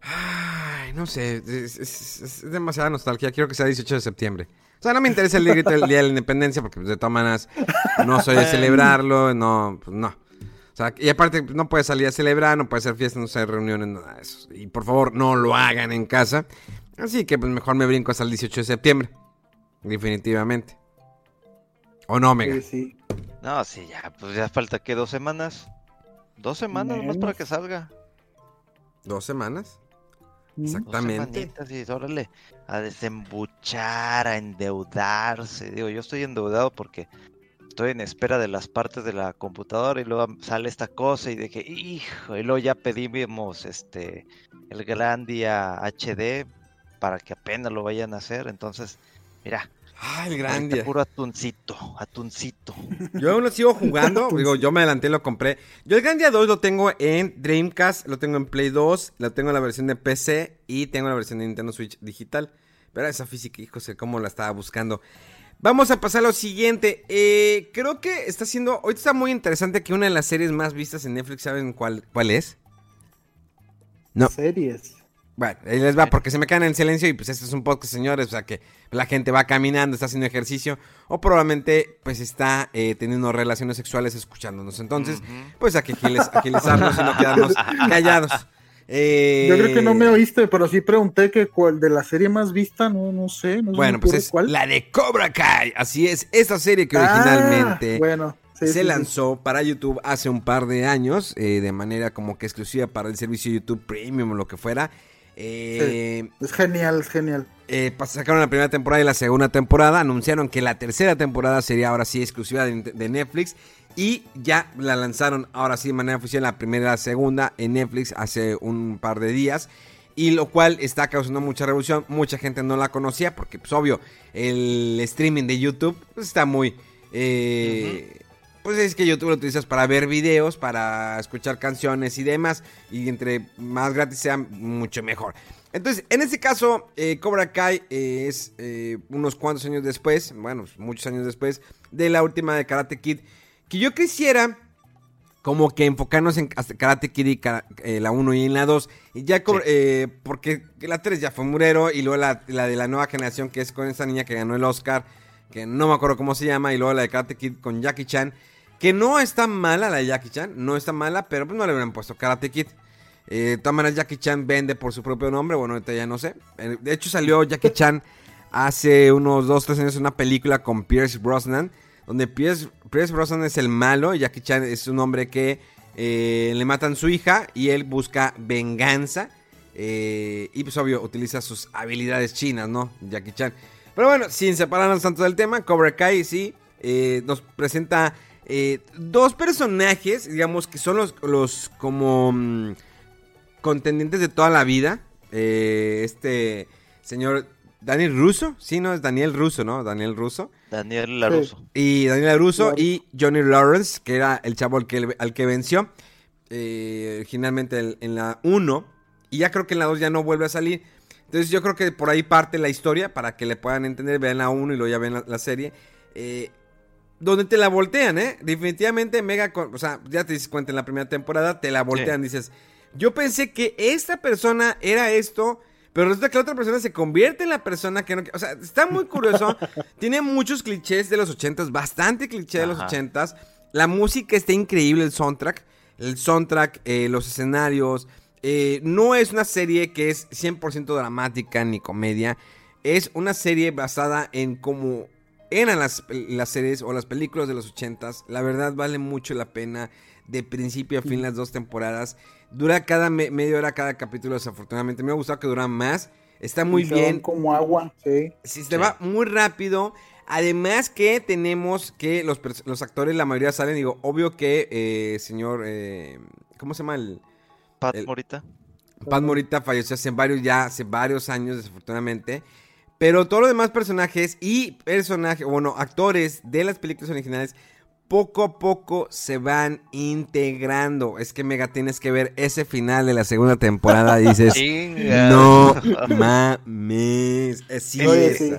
Ay, no sé, es, demasiada nostalgia. Quiero que sea 18 de septiembre. O sea, no me interesa el día, el día de la independencia porque pues, de todas maneras no soy de celebrarlo, no, pues no. O sea, y aparte no puedes salir a celebrar, no puede ser fiesta, no ser reuniones, nada de eso. Y por favor, no lo hagan en casa. Así que pues mejor me brinco hasta el 18 de septiembre. Definitivamente. ¿O no, Mega? Sí, No, sí, ya, pues ya falta que dos semanas. Dos semanas más para que salga. ¿Dos semanas? Exactamente. Y órale, a desembuchar, a endeudarse. Digo, yo estoy endeudado porque estoy en espera de las partes de la computadora y luego sale esta cosa y dije, hijo, y luego ya pedimos este el Grandia HD para que apenas lo vayan a hacer. Entonces, mira, Ah, el Grandia. Puro atuncito, atuncito. [LAUGHS] Yo aún lo sigo jugando. Digo, yo me adelanté y lo compré. Yo el Grandia 2 lo tengo en Dreamcast, lo tengo en Play 2, lo tengo en la versión de PC y tengo la versión de Nintendo Switch digital. Pero esa física, hijo, sé cómo la estaba buscando. Vamos a pasar a lo siguiente. Eh, creo que está siendo. Hoy está muy interesante que una de las series más vistas en Netflix, ¿saben cuál, cuál es? No. Series. Bueno, ahí les va, porque se me quedan en silencio y pues este es un podcast, señores, o sea que la gente va caminando, está haciendo ejercicio o probablemente pues está eh, teniendo relaciones sexuales escuchándonos. Entonces, pues hay que agilizarnos y no quedarnos [LAUGHS] callados. Yo creo que no me eh, oíste, pero sí pregunté que cuál de la serie más vista, no, no sé. No bueno, pues es la de Cobra Kai. Así es, esa serie que ah, originalmente bueno, se lanzó para YouTube hace un par de años, eh, de manera como que exclusiva para el servicio YouTube Premium o lo que fuera. Eh, es genial, es genial. Eh, sacaron la primera temporada y la segunda temporada. Anunciaron que la tercera temporada sería ahora sí exclusiva de, Netflix. Y ya la lanzaron ahora sí de manera oficial la primera y la segunda en Netflix hace un par de días. Y lo cual está causando mucha revolución. Mucha gente no la conocía porque, pues obvio, el streaming de YouTube pues, está muy... Eh, pues es que YouTube lo utilizas para ver videos, para escuchar canciones y demás. Y entre más gratis sea, mucho mejor. Entonces, en este caso, eh, Cobra Kai eh, es eh, unos cuantos años después, bueno, muchos años después, de la última de Karate Kid. Que yo quisiera como que enfocarnos en Karate Kid y la 1 y en la 2. Y ya, porque la 3 ya fue Murero y luego la, la, de la nueva generación que es con esa niña que ganó el Oscar, que no me acuerdo cómo se llama, y luego la de Karate Kid con Jackie Chan. Que no está mala la de Jackie Chan, no está mala, pero pues no le hubieran puesto Karate Kid. Eh, de todas maneras, Jackie Chan vende por su propio nombre, bueno, ahorita ya no sé. Eh, de hecho, salió Jackie Chan hace unos 2, 3 años una película con Pierce Brosnan, donde Pierce, Brosnan es el malo y Jackie Chan es un hombre que eh, le matan su hija y él busca venganza. y pues obvio, utiliza sus habilidades chinas, ¿no? Jackie Chan. Pero bueno, sin separarnos tanto del tema, Cobra Kai sí nos presenta eh, dos personajes, digamos, que son los, los como mm, contendientes de toda la vida. Eh, este señor Daniel Russo, sí, no, es Daniel Russo, ¿no? Daniel Russo. Daniel LaRusso. Y Daniel LaRusso y Johnny Lawrence, que era el chavo al que, al que venció eh, originalmente en la 1. Y ya creo que en la 2 ya no vuelve a salir. Entonces yo creo que por ahí parte la historia para que le puedan entender. Vean la 1 y luego ya ven la, la serie. Eh, donde te la voltean, ¿eh? Definitivamente Mega, o sea, ya te diste cuenta en la primera temporada, te la voltean, dices, yo pensé que esta persona era esto, pero resulta que la otra persona se convierte en la persona que no... O sea, está muy curioso, [LAUGHS] tiene muchos clichés de los ochentas, bastante cliché de los ochentas, la música está increíble, el soundtrack, el soundtrack, eh, los escenarios, eh, no es una serie que es 100% dramática ni comedia. Es una serie basada en cómo eran las, las series o las películas de los 80s. La verdad vale mucho la pena de principio a fin las dos temporadas. Dura cada media hora cada capítulo, desafortunadamente. Me ha gustado que dura más. Está muy bien. como agua, sí. Sí, se va muy rápido. Además que tenemos que los, los, actores, la mayoría salen, digo, obvio que eh, señor, eh, ¿cómo se llama el? Pat Morita. Pat Morita falleció hace varios, ya hace varios años, desafortunadamente. Pero todos los demás personajes y personajes, bueno, actores de las películas originales poco a poco se van integrando. Es que Mega tienes que ver ese final de la segunda temporada y [LAUGHS] dices, no mames. Es, [LAUGHS]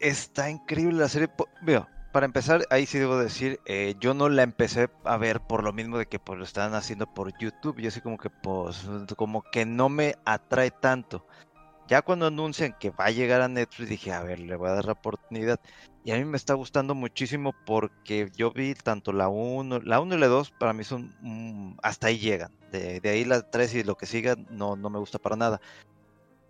Está increíble la serie. Veo, para empezar, ahí sí debo decir, eh, yo no la empecé a ver por lo mismo de que pues, lo estaban haciendo por YouTube. Yo así como que pues como que no me atrae tanto. Ya cuando anuncian que va a llegar a Netflix, dije, a ver, le voy a dar la oportunidad. Y a mí me está gustando muchísimo porque yo vi tanto la 1, la 1 y la 2 para mí son, mm, hasta ahí llegan. De, ahí la 3 y lo que siga no, no me gusta para nada.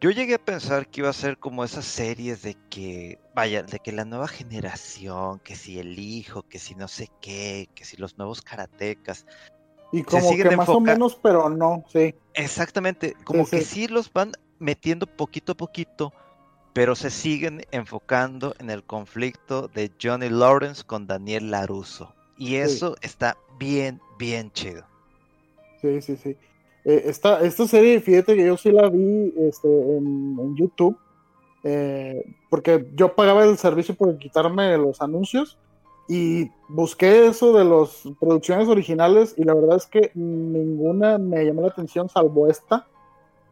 Yo llegué a pensar que iba a ser como esas series de que, vaya, de que la nueva generación, que si el hijo, que si no sé qué, que si los nuevos karatecas. Y como que más o menos, pero no, sí. Exactamente, como que sí los van metiendo poquito a poquito, pero se siguen enfocando en el conflicto de Johnny Lawrence con Daniel Laruso. Y eso está bien, bien chido. Sí, sí, sí. Eh, esta, esta serie, fíjate que yo sí la vi este, en, YouTube, eh, porque yo pagaba el servicio por quitarme los anuncios y busqué eso de las producciones originales y la verdad es que ninguna me llamó la atención salvo esta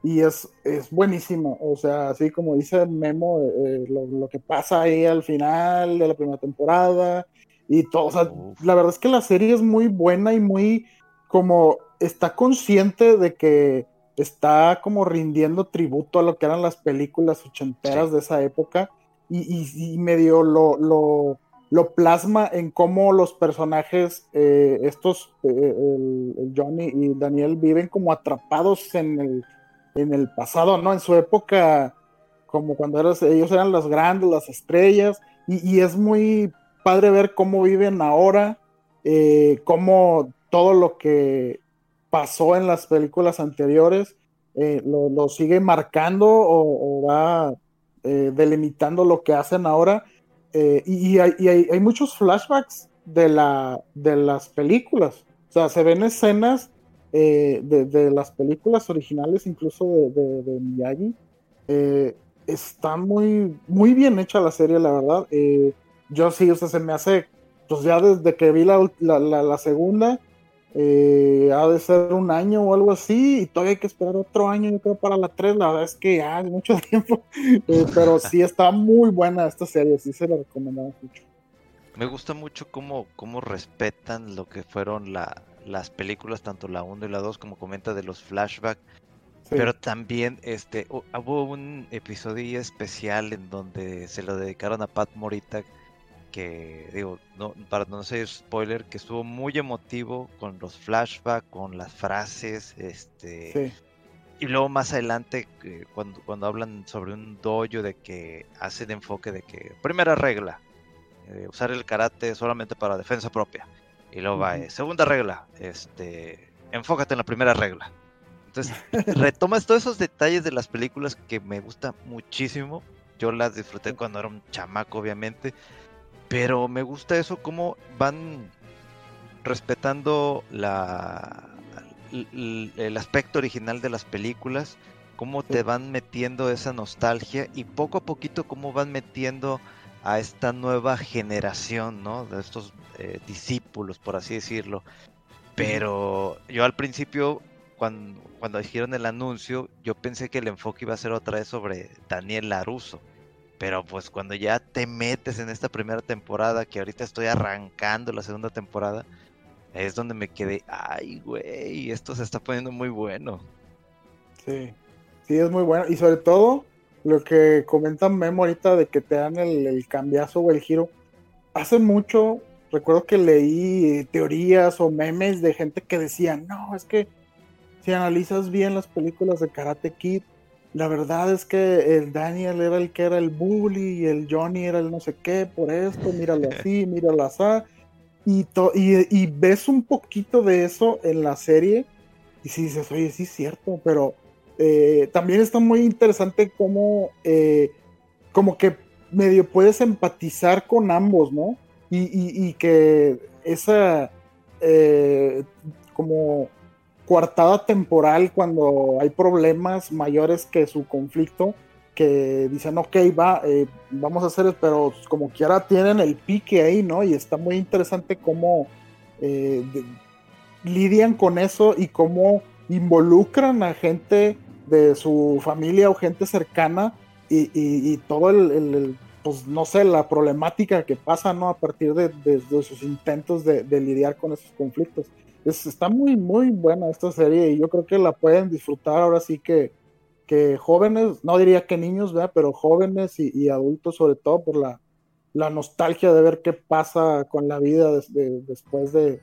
y es, es buenísimo. O sea, así como dice Memo, eh, lo, que pasa ahí al final de la primera temporada y todo. O sea, la verdad es que la serie es muy buena y muy como está consciente de que está como rindiendo tributo a lo que eran las películas ochenteras de esa época y, medio lo, lo, lo, plasma en cómo los personajes, eh, estos, eh, el Johnny y Daniel, viven como atrapados en el en el pasado, ¿no? En su época, como cuando ellos eran las grandes, las estrellas, y, es muy padre ver cómo viven ahora, eh, cómo todo lo que pasó en las películas anteriores eh, lo, sigue marcando o, va eh, delimitando lo que hacen ahora. y, hay, muchos flashbacks de, la, de las películas. O sea, se ven escenas eh, de, las películas originales, incluso de, Miyagi. Eh, está muy, muy bien hecha la serie, la verdad. Eh, yo sí, o sea, se me hace, pues ya desde que vi la, la, segunda, ha de ser un año o algo así, y todavía hay que esperar otro año, yo creo, para la 3, la verdad es que ya es mucho [LAUGHS] tiempo, pero sí está muy buena esta serie, sí se la recomendamos mucho. Me gusta mucho cómo, cómo respetan lo que fueron la, las películas, tanto la 1 y la 2, como comenta de los flashbacks. Pero también este hubo un episodio especial en donde se lo dedicaron a Pat Morita, que digo, no, para no ser spoiler, que estuvo muy emotivo con los flashbacks, con las frases, este y luego más adelante cuando, cuando hablan sobre un dojo de que hacen enfoque de que primera regla, eh, usar el karate solamente para defensa propia. Y luego va, eh, segunda regla, este, enfócate en la primera regla. Entonces, [LAUGHS] retomas todos esos detalles de las películas que me gusta muchísimo. Yo las disfruté cuando era un chamaco, obviamente. Pero me gusta eso, cómo van respetando la, el, aspecto original de las películas, cómo te van metiendo esa nostalgia y poco a poquito cómo van metiendo a esta nueva generación, ¿no? De estos eh, discípulos, por así decirlo. Pero yo al principio, cuando, cuando dijeron el anuncio, yo pensé que el enfoque iba a ser otra vez sobre Daniel Laruso. Pero pues cuando ya te metes en esta primera temporada, que ahorita estoy arrancando la segunda temporada, es donde me quedé, ay, güey, esto se está poniendo muy bueno. Sí, sí, es muy bueno. Y sobre todo, lo que comentan Memo ahorita de que te dan el, el cambiazo o el giro. Hace mucho recuerdo que leí teorías o memes de gente que decía, no, es que si analizas bien las películas de Karate Kid, la verdad es que el Daniel era el que era el bully y el Johnny era el no sé qué, por esto, míralo así, [LAUGHS] míralo así. Y, y, y, ves un poquito de eso en la serie y si dices, oye, sí es cierto, pero eh, también está muy interesante cómo, eh, como que medio puedes empatizar con ambos, ¿no? Y, que esa, eh, como coartada temporal cuando hay problemas mayores que su conflicto, que dicen, ok, va, eh, vamos a hacer, pero como quiera tienen el pique ahí, ¿no? Y está muy interesante cómo lidian con eso y cómo involucran a gente de su familia o gente cercana y, todo el, pues no sé, la problemática que pasa, ¿no? A partir de, sus intentos de, lidiar con esos conflictos está muy, muy buena esta serie y yo creo que la pueden disfrutar ahora sí que, que jóvenes, no diría que niños, ¿verdad? pero jóvenes y, adultos sobre todo por la, la, nostalgia de ver qué pasa con la vida después de,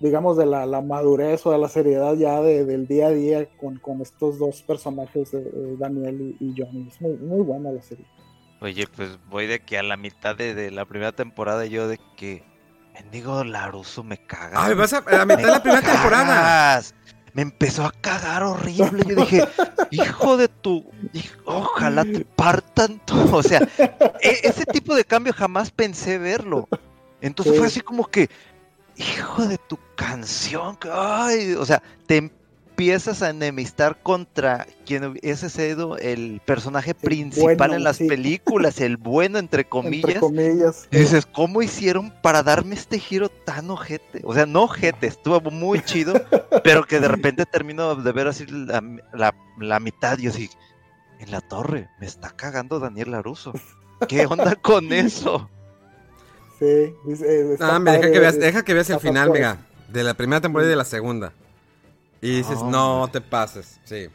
digamos, de la, madurez o de la seriedad ya del día a día con, estos dos personajes, Daniel y, Johnny. Es muy, muy buena la serie. Oye, pues voy de que a la mitad de, de la primera temporada yo de que Mendigo Laruso me caga. Ay, vas a, a mitad de la primera temporada. Me empezó a cagar horrible. Yo dije, [LAUGHS] hijo de tu. Ojalá te partan todo. O sea, e, ese tipo de cambio jamás pensé verlo. Entonces fue así como que, hijo de tu canción. Ay, o sea, te empiezas a enemistar contra quien hubiese sido el personaje principal en las películas, el bueno, entre [LAUGHS] comillas. Y dices, ¿cómo hicieron para darme este giro tan ojete? O sea, no ojete, estuvo muy chido, [LAUGHS] pero que de repente termino de ver así la, mitad y yo así, en la torre, me está cagando Daniel Laruso. ¿Qué onda con [LAUGHS] eso? Sí, ah, deja que veas, deja que veas el final, venga, de la primera temporada y de la segunda. Y dices, no, te pases, sí.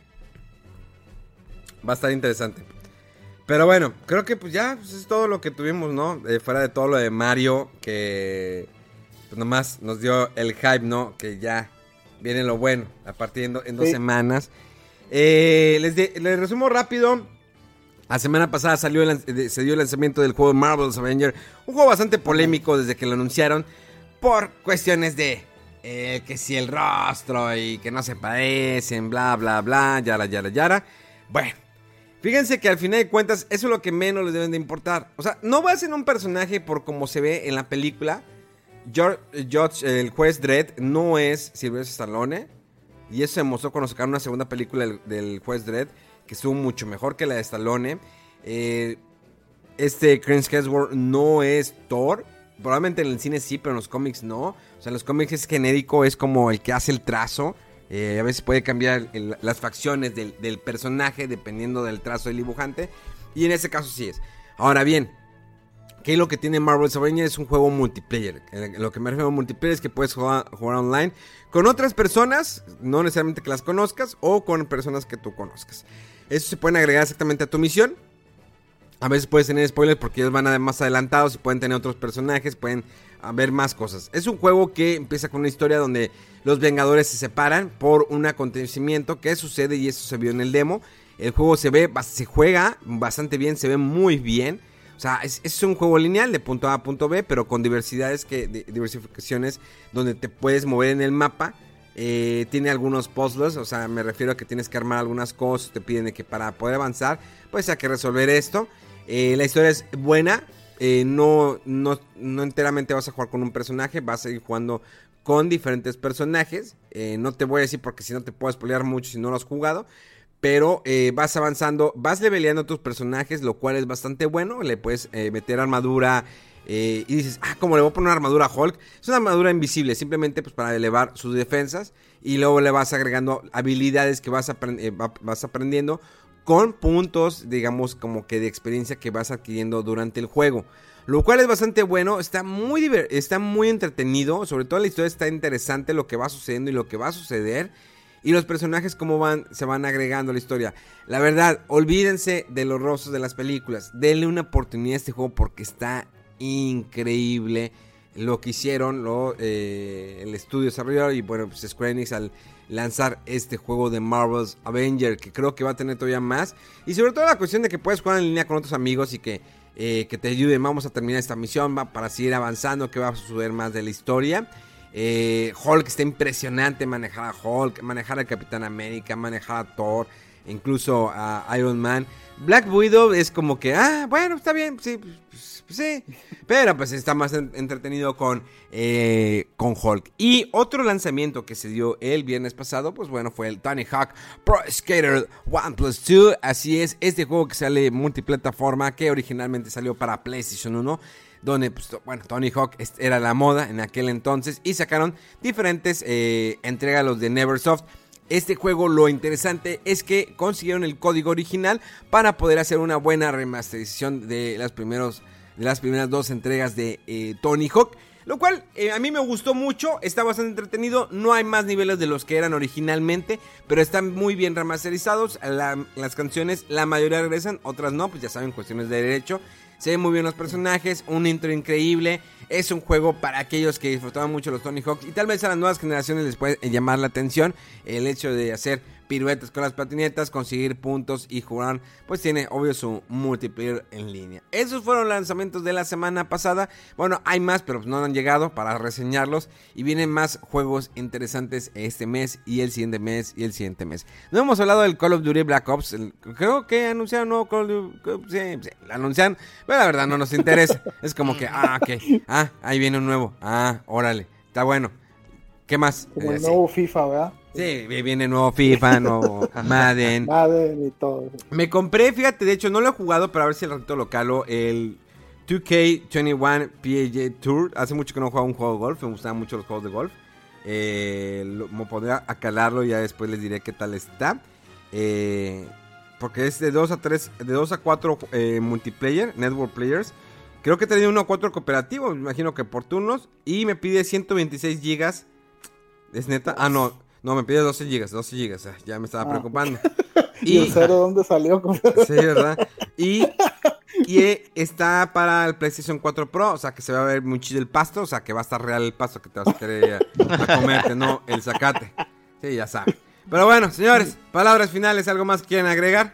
Va a estar interesante. Pero bueno, creo que pues ya pues, es todo lo que tuvimos, ¿no? Eh, fuera de todo lo de Mario, que pues nomás nos dio el hype, ¿no? Que ya viene lo bueno, a partir de en dos semanas. Eh, les, les, resumo rápido. La semana pasada salió se dio el lanzamiento del juego Marvel's Avenger. Un juego bastante polémico desde que lo anunciaron. Por cuestiones de eh, que si el rostro y que no se parecen, bla, bla, bla, yara, yara, yara. Bueno, fíjense que al final de cuentas eso es lo que menos les deben de importar. O sea, no va a ser un personaje por como se ve en la película. George, el juez Dredd, no es Sylvester Stallone. Y eso se mostró cuando sacaron una segunda película del, juez Dredd, que estuvo mucho mejor que la de Stallone. Eh, este Chris Hemsworth no es Thor. Probablemente en el cine sí, pero en los cómics no. O sea, en los cómics es genérico, es como el que hace el trazo. Eh, a veces puede cambiar las facciones del, personaje dependiendo del trazo del dibujante. Y en ese caso sí es. Ahora bien, ¿qué es lo que tiene Marvel's Avengers? Es un juego multiplayer. Lo que me refiero a multiplayer es que puedes jugar online con otras personas, no necesariamente que las conozcas, o con personas que tú conozcas. Eso se puede agregar exactamente a tu misión. A veces puedes tener spoilers porque ellos van más adelantados y pueden tener otros personajes, pueden haber más cosas. Es un juego que empieza con una historia donde los Vengadores se separan por un acontecimiento que sucede y eso se vio en el demo. El juego se ve, se juega bastante bien, se ve muy bien. O sea, es, un juego lineal de punto A a punto B, pero con diversidades que, diversificaciones donde te puedes mover en el mapa. Eh, tiene algunos puzzles, o sea, me refiero a que tienes que armar algunas cosas, te piden que para poder avanzar, pues hay que resolver esto. Eh, la historia es buena. Eh, no, no, no, enteramente vas a jugar con un personaje. Vas a ir jugando con diferentes personajes. No te voy a decir porque si no te puedes pelear mucho si no lo has jugado. Pero vas avanzando, vas leveleando tus personajes, lo cual es bastante bueno. Le puedes meter armadura. Y dices, ah, como le voy a poner una armadura a Hulk. Es una armadura invisible, simplemente pues, para elevar sus defensas. Y luego le vas agregando habilidades que vas, vas aprendiendo con puntos, digamos, como que de experiencia que vas adquiriendo durante el juego. Lo cual es bastante bueno, está muy, está muy entretenido, sobre todo la historia está interesante lo que va sucediendo y lo que va a suceder. Y los personajes cómo van, se van agregando a la historia. La verdad, olvídense de los rostros de las películas. Denle una oportunidad a este juego porque está increíble. lo que hicieron lo, eh, el estudio desarrollador y bueno, pues Square Enix al lanzar este juego de Marvel's Avenger, que creo que va a tener todavía más. Y sobre todo la cuestión de que puedes jugar en línea con otros amigos y que, eh, que te ayuden. Vamos a terminar esta misión para seguir avanzando, que va a suceder más de la historia. Eh, Hulk está impresionante manejar a Hulk, manejar al Capitán América, manejar a Thor, incluso a Iron Man. Black Widow es como que, ah, bueno, está bien, sí, pues, pues sí. Pero pues está más en- entretenido con, eh, con Hulk. Y otro lanzamiento que se dio el viernes pasado, pues bueno, fue el Tony Hawk Pro Skater 1 Plus 2. Así es, este juego que sale multiplataforma, que originalmente salió para PlayStation 1 donde, pues, bueno, Tony Hawk era la moda en aquel entonces y sacaron diferentes eh, entregas los de Neversoft. Este juego lo interesante es que consiguieron el código original para poder hacer una buena remasterización de las, primeros, de las primeras dos entregas de eh, Tony Hawk. Lo cual eh, a mí me gustó mucho, está bastante entretenido, no hay más niveles de los que eran originalmente, pero están muy bien remasterizados, La- las canciones la mayoría regresan, otras no, pues ya saben, cuestiones de derecho. Se ven muy bien los personajes, un intro increíble. Es un juego para aquellos que disfrutaban mucho los Tony Hawk y tal vez a las nuevas generaciones les puede llamar la atención el hecho de hacer piruetas con las patinetas, conseguir puntos y jugar, pues tiene obvio su multiplayer en línea. Esos fueron los lanzamientos de la semana pasada. Bueno, hay más, pero pues no han llegado para reseñarlos y vienen más juegos interesantes este mes y el siguiente mes y el siguiente mes. No hemos hablado del Call of Duty Black Ops, el- creo que anunciaron nuevo Call of Duty, sí, sí, lo anuncian, pero la verdad no nos interesa. [LAUGHS] Es como que, ah, ok, ah, ahí viene un nuevo, ah, órale, está bueno. ¿Qué más? Como Eh, el sí. nuevo FIFA, ¿verdad? Sí, viene nuevo FIFA, [LAUGHS] nuevo Madden. Madden y todo. Me compré, fíjate, de hecho no lo he jugado, pero a ver si el ratito lo calo, el 2K21 PAJ Tour. Hace mucho que no jugaba un juego de golf, me gustaban mucho los juegos de golf. Eh, lo- me pondré a calarlo y ya después les diré qué tal está. Eh, porque es de 2 a 3, de 2 a 4 eh, multiplayer, network players. Creo que tenía uno a 4 cooperativo, me imagino que por turnos. Y me pide 126 gigas. ¿Es neta? Ah, no. No, me pide 12 gigas, 12 gigas. Ya me estaba Ah. preocupando. [LAUGHS] ¿Y el cero dónde salió? [LAUGHS] Sí, ¿verdad? Y, y está para el PlayStation 4 Pro, o sea que se va a ver muy chido el pasto, o sea que va a estar real el pasto que te vas a querer a, a comerte, no el zacate. Sí, ya saben. Pero bueno, señores, palabras finales, ¿algo más que quieren agregar?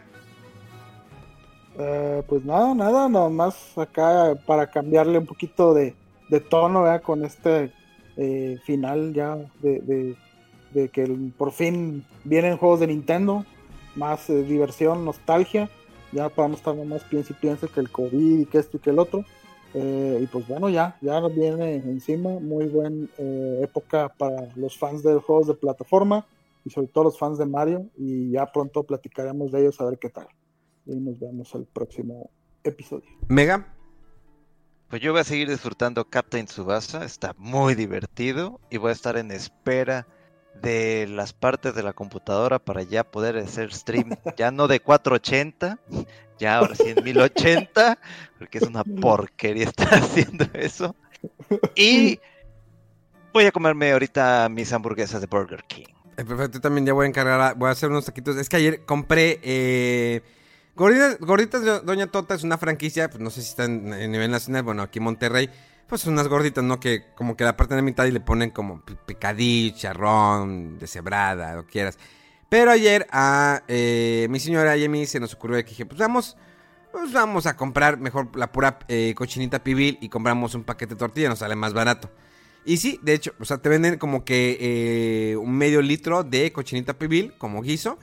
Eh, pues nada, nada, nomás acá para cambiarle un poquito de, de tono, ¿verdad? Con este eh, final ya de, de- de que por fin vienen juegos de Nintendo, más eh, diversión, nostalgia, ya no estar más piense y piense que el COVID y que esto y que el otro. Eh, y pues bueno, ya, ya nos viene encima, muy buena época para los fans de juegos de plataforma y sobre todo los fans de Mario y ya pronto platicaremos de ellos a ver qué tal y nos vemos el próximo episodio. Mega. Pues yo voy a seguir disfrutando Captain Tsubasa, está muy divertido y voy a estar en espera de las partes de la computadora para ya poder hacer stream, [LAUGHS] ya no de 480, ya ahora sí en 1080, porque es una porquería estar [LAUGHS] haciendo eso. Y voy a comerme ahorita mis hamburguesas de Burger King. Eh, perfecto, yo también ya voy a encargar, a- voy a hacer unos taquitos. Es que ayer compré eh, gorditas, gorditas de Doña Tota, es una franquicia, pues no sé si está en, en nivel nacional, bueno, aquí en Monterrey. Pues unas gorditas, ¿no? Que como que la parten de mitad y le ponen como pi- picadillo, charrón, deshebrada, lo quieras. Pero ayer a eh, mi señora y a mí se nos ocurrió que dije, pues vamos, pues vamos a comprar mejor la pura eh, cochinita pibil y compramos un paquete de tortilla, nos sale más barato. Y sí, de hecho, o sea, te venden como que eh, un medio litro de cochinita pibil como guiso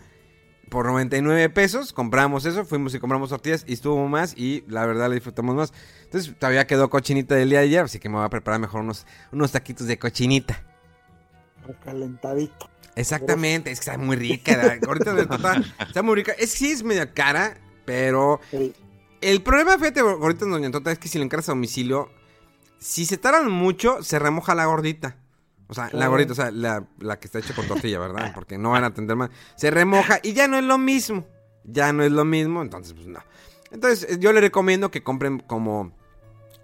por 99 pesos. Compramos eso, fuimos y compramos tortillas y estuvo más y la verdad le disfrutamos más. Entonces todavía quedó cochinita del día de ayer, así que me voy a preparar mejor unos, unos taquitos de cochinita. Recalentadito. Exactamente, es que está muy rica. La gordita de tota está muy rica. Es sí es media cara, pero Sí. el problema, fíjate, gorditas de Doña Tota, es que si lo encargas a domicilio, si se tardan mucho, se remoja la gordita. O sea, la gordita, o sea, la, la que está hecha con tortilla, ¿verdad? [LAUGHS] Porque no van a atender más. Se remoja y ya no es lo mismo. Ya no es lo mismo, entonces, pues no. Entonces, eh, yo le recomiendo que compren como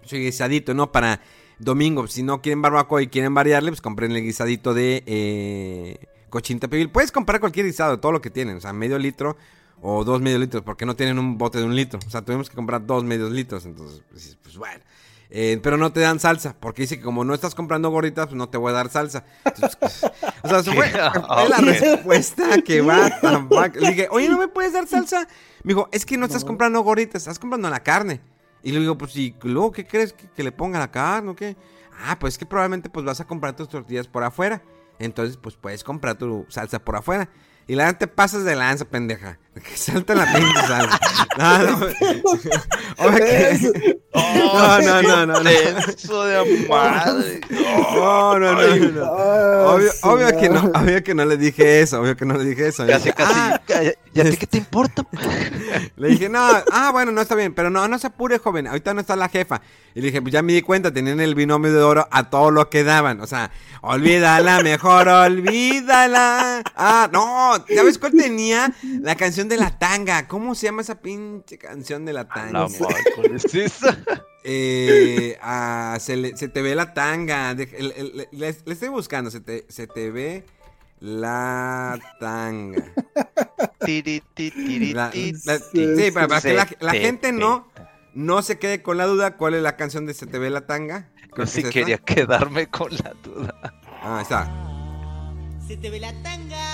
su guisadito, ¿no? Para domingo. Si no quieren barbacoa y quieren variarle, pues compren el guisadito de eh, cochinita pibil. Puedes comprar cualquier guisado, todo lo que tienen. O sea, medio litro o dos medio litros, porque no tienen un bote de un litro. O sea, tuvimos que comprar dos medios litros. Entonces, pues, pues, bueno. Eh, pero no te dan salsa, porque dice que como no estás comprando gorditas, pues no te voy a dar salsa. Entonces, o sea, [LAUGHS] fue, fue la respuesta que va [LAUGHS] tan. Le dije, oye, ¿no me puedes dar salsa? Me dijo, es que no estás comprando gorditas, estás comprando la carne. Y le digo, pues, ¿y luego qué crees que, que le ponga la carne o qué? Ah, pues es que probablemente pues vas a comprar tus tortillas por afuera. Entonces, pues puedes comprar tu salsa por afuera. Y la te pasas de lanza, pendeja. Que salta la pinche salsa. No, no. [LAUGHS] Obvio que- [LAUGHS] No, no, no, no, no. Eso de madre. No, no, no, no, no. Ah, Obvio, obvio que no, obvio que no le dije eso, obvio que no le dije eso. Casi, casi. "Ah", ¿Y a ti qué te importa? [LAUGHS] le dije, no, ah, bueno, no está bien, pero no, no se apure, joven, ahorita no está la jefa. Y le dije, pues ya me di cuenta, tenían el binomio de oro a todo lo que daban. O sea, olvídala, mejor olvídala. Ah, no, ¿sabes cuál [LAUGHS] tenía? La canción de la tanga. ¿Cómo se llama esa pinche canción de la tanga? La madre, ¿cuál es [LAUGHS] esa? Eh, ah, se, le- se te ve la tanga. de- el- el- le, estoy buscando. Se te, se te ve la tanga. La- la- sí, para, para que la, gente no, no se quede con la duda cuál es la canción de Se te ve la tanga. Creo Yo que sí es quería quedarme con la duda. Ah, ahí está. Se te ve la tanga.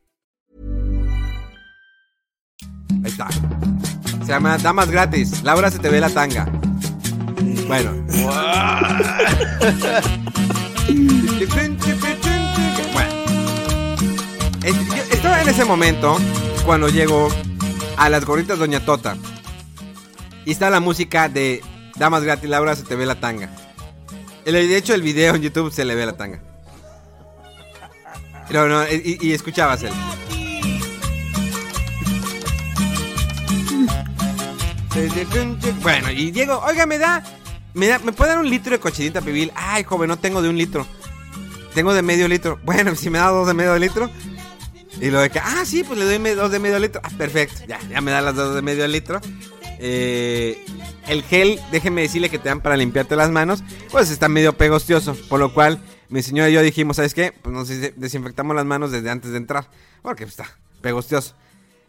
Ahí está. Se llama Damas Gratis. Laura se te ve la tanga. Bueno. Bueno. Estaba en ese momento cuando llego a las gorritas Doña Tota. Y está la música de Damas Gratis, Laura se te ve la tanga. El- De hecho, el video en YouTube se le ve la tanga. No, no, y, y escuchabas él. Bueno, y Diego, oiga, me da, me da, ¿me puede dar un litro de cochinita pibil? Ay, joven, no tengo de un litro. Tengo de medio litro. Bueno, [LAUGHS] si me da dos de medio litro. Y lo de que, ah, sí, pues le doy dos de medio litro. Ah, perfecto. Ya, ya me da las dos de medio litro. Eh, el gel, déjeme decirle que te dan para limpiarte las manos. Pues está medio pegostioso. Por lo cual, mi señora y yo dijimos, ¿sabes qué? Pues nos des- desinfectamos las manos desde antes de entrar. Porque pues, está pegostioso.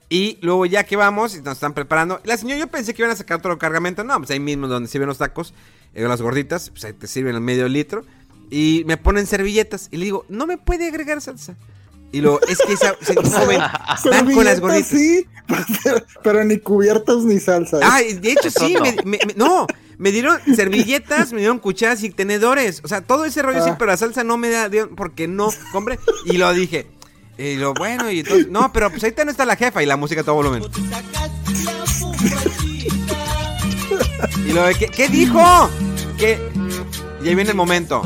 Y luego ya que vamos y nos están preparando. La señora, yo pensé que iban a sacar otro cargamento. No, pues ahí mismo donde sirven los tacos, eh, las gorditas, pues ahí te sirven el medio litro. Y me ponen servilletas. Y le digo, no me puede agregar salsa. Y luego, es que esa, se- [LAUGHS] joven, van con las gorditas. sí, pero, [LAUGHS] pero ni cubiertos ni salsa. Ah, y de hecho sí, no. me- me- me- no, me dieron servilletas, me dieron cucharas y tenedores. O sea, todo ese rollo sí, Ah. pero la salsa no me da, porque no, hombre. Y lo dije. Y lo bueno, y entonces, no, pero pues ahorita no está la jefa y la música todo volumen. Y lo de, ¿qué, dijo? ¿Qué? Y ahí viene el momento.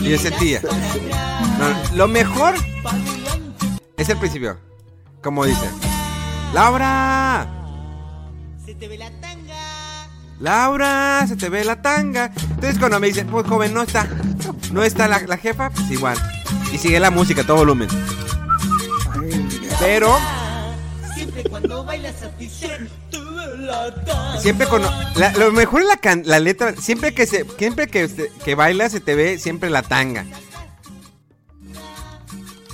Y yo sentía. Lo mejor es el principio. Como dice. Laura. Se. Laura, se te ve la tanga. Entonces cuando me dicen, pues joven, no está. No está la, la jefa, pues igual. Y sigue la música todo volumen. Pero Siempre cuando bailas a siempre con la- lo mejor es la, can- la letra. Siempre que se, siempre que, que baila se te ve siempre la tanga.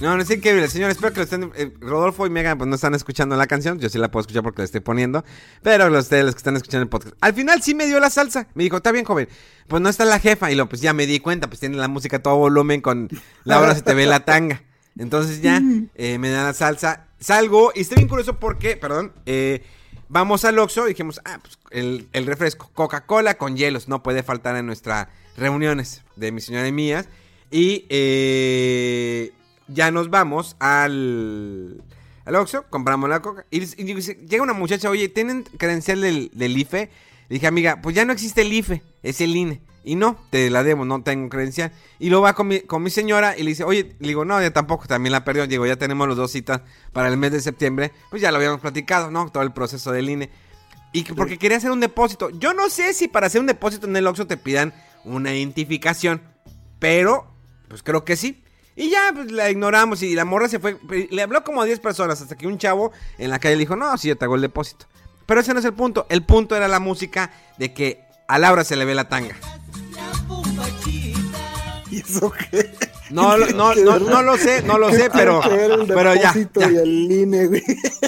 No, no es increíble, señor. Espero que lo estén. eh, Rodolfo y Megan pues no están escuchando la canción. Yo sí la puedo escuchar porque la estoy poniendo. Pero los de los que están escuchando el podcast. Al final sí me dio la salsa. Me dijo, está bien, joven. Pues no está la jefa. Y lo, pues ya me di cuenta. Pues tiene la música todo volumen con Laura se te ve la tanga. Entonces ya eh, me dan la salsa. Salgo y estoy bien curioso porque, perdón, eh, vamos al Oxxo dijimos, ah, pues el, el refresco, Coca-Cola con hielos, no puede faltar en nuestras reuniones de mi señora y mías. Y eh, ya nos vamos al, al Oxxo, compramos la coca. Y, llega una muchacha, oye, ¿tienen credencial del, del IFE? Le dije, amiga, pues ya no existe el IFE, es el INE. Y no, te la debo, no tengo credencial. Y luego va con mi, con mi señora y le dice, oye, le digo, no, ya tampoco, también la perdió. Digo, ya tenemos los dos citas para el mes de septiembre. Pues ya lo habíamos platicado, ¿no? Todo el proceso del INE. Y que- porque quería hacer un depósito. Yo no sé si para hacer un depósito en el Oxxo te pidan una identificación. Pero, pues creo que sí. Y ya, pues la ignoramos y la morra se fue. Le habló como a 10 personas hasta que un chavo en la calle le dijo, no, sí, yo te hago el depósito. Pero ese no es el punto. El punto era la música de que a Laura se le ve la tanga. No, lo- no, no, no lo sé, no lo sé, pero, ¿Qué tiene que ver el [LAUGHS] pero ya, ya, y el INE, güey?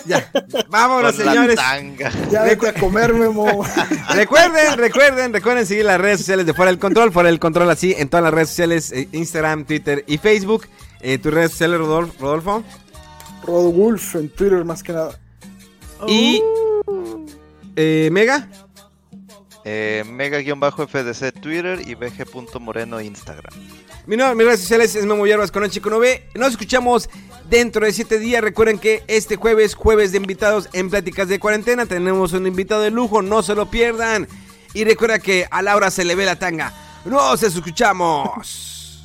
ya. Vámonos, Con la señores. tanga. Ya vete a comerme, mo. [LAUGHS] Recuerden, recuerden, recuerden seguir las redes sociales de Fuera del Control, Fuera del Control así en todas las redes sociales, eh, Instagram, Twitter y Facebook. Eh, tus redes sociales, Rodolfo. Rodolfo. Rodolf en Twitter más que nada. Y eh, Mega. Eh, Mega-FDC Twitter y BG.moreno Instagram. Mi nombre, mis redes sociales es Memo Hierbas con el Chico 9. Nos escuchamos dentro de 7 días. Recuerden que este jueves, jueves de invitados en Pláticas de Cuarentena, tenemos un invitado de lujo, no se lo pierdan. Y recuerda que a Laura se le ve la tanga. Nos escuchamos.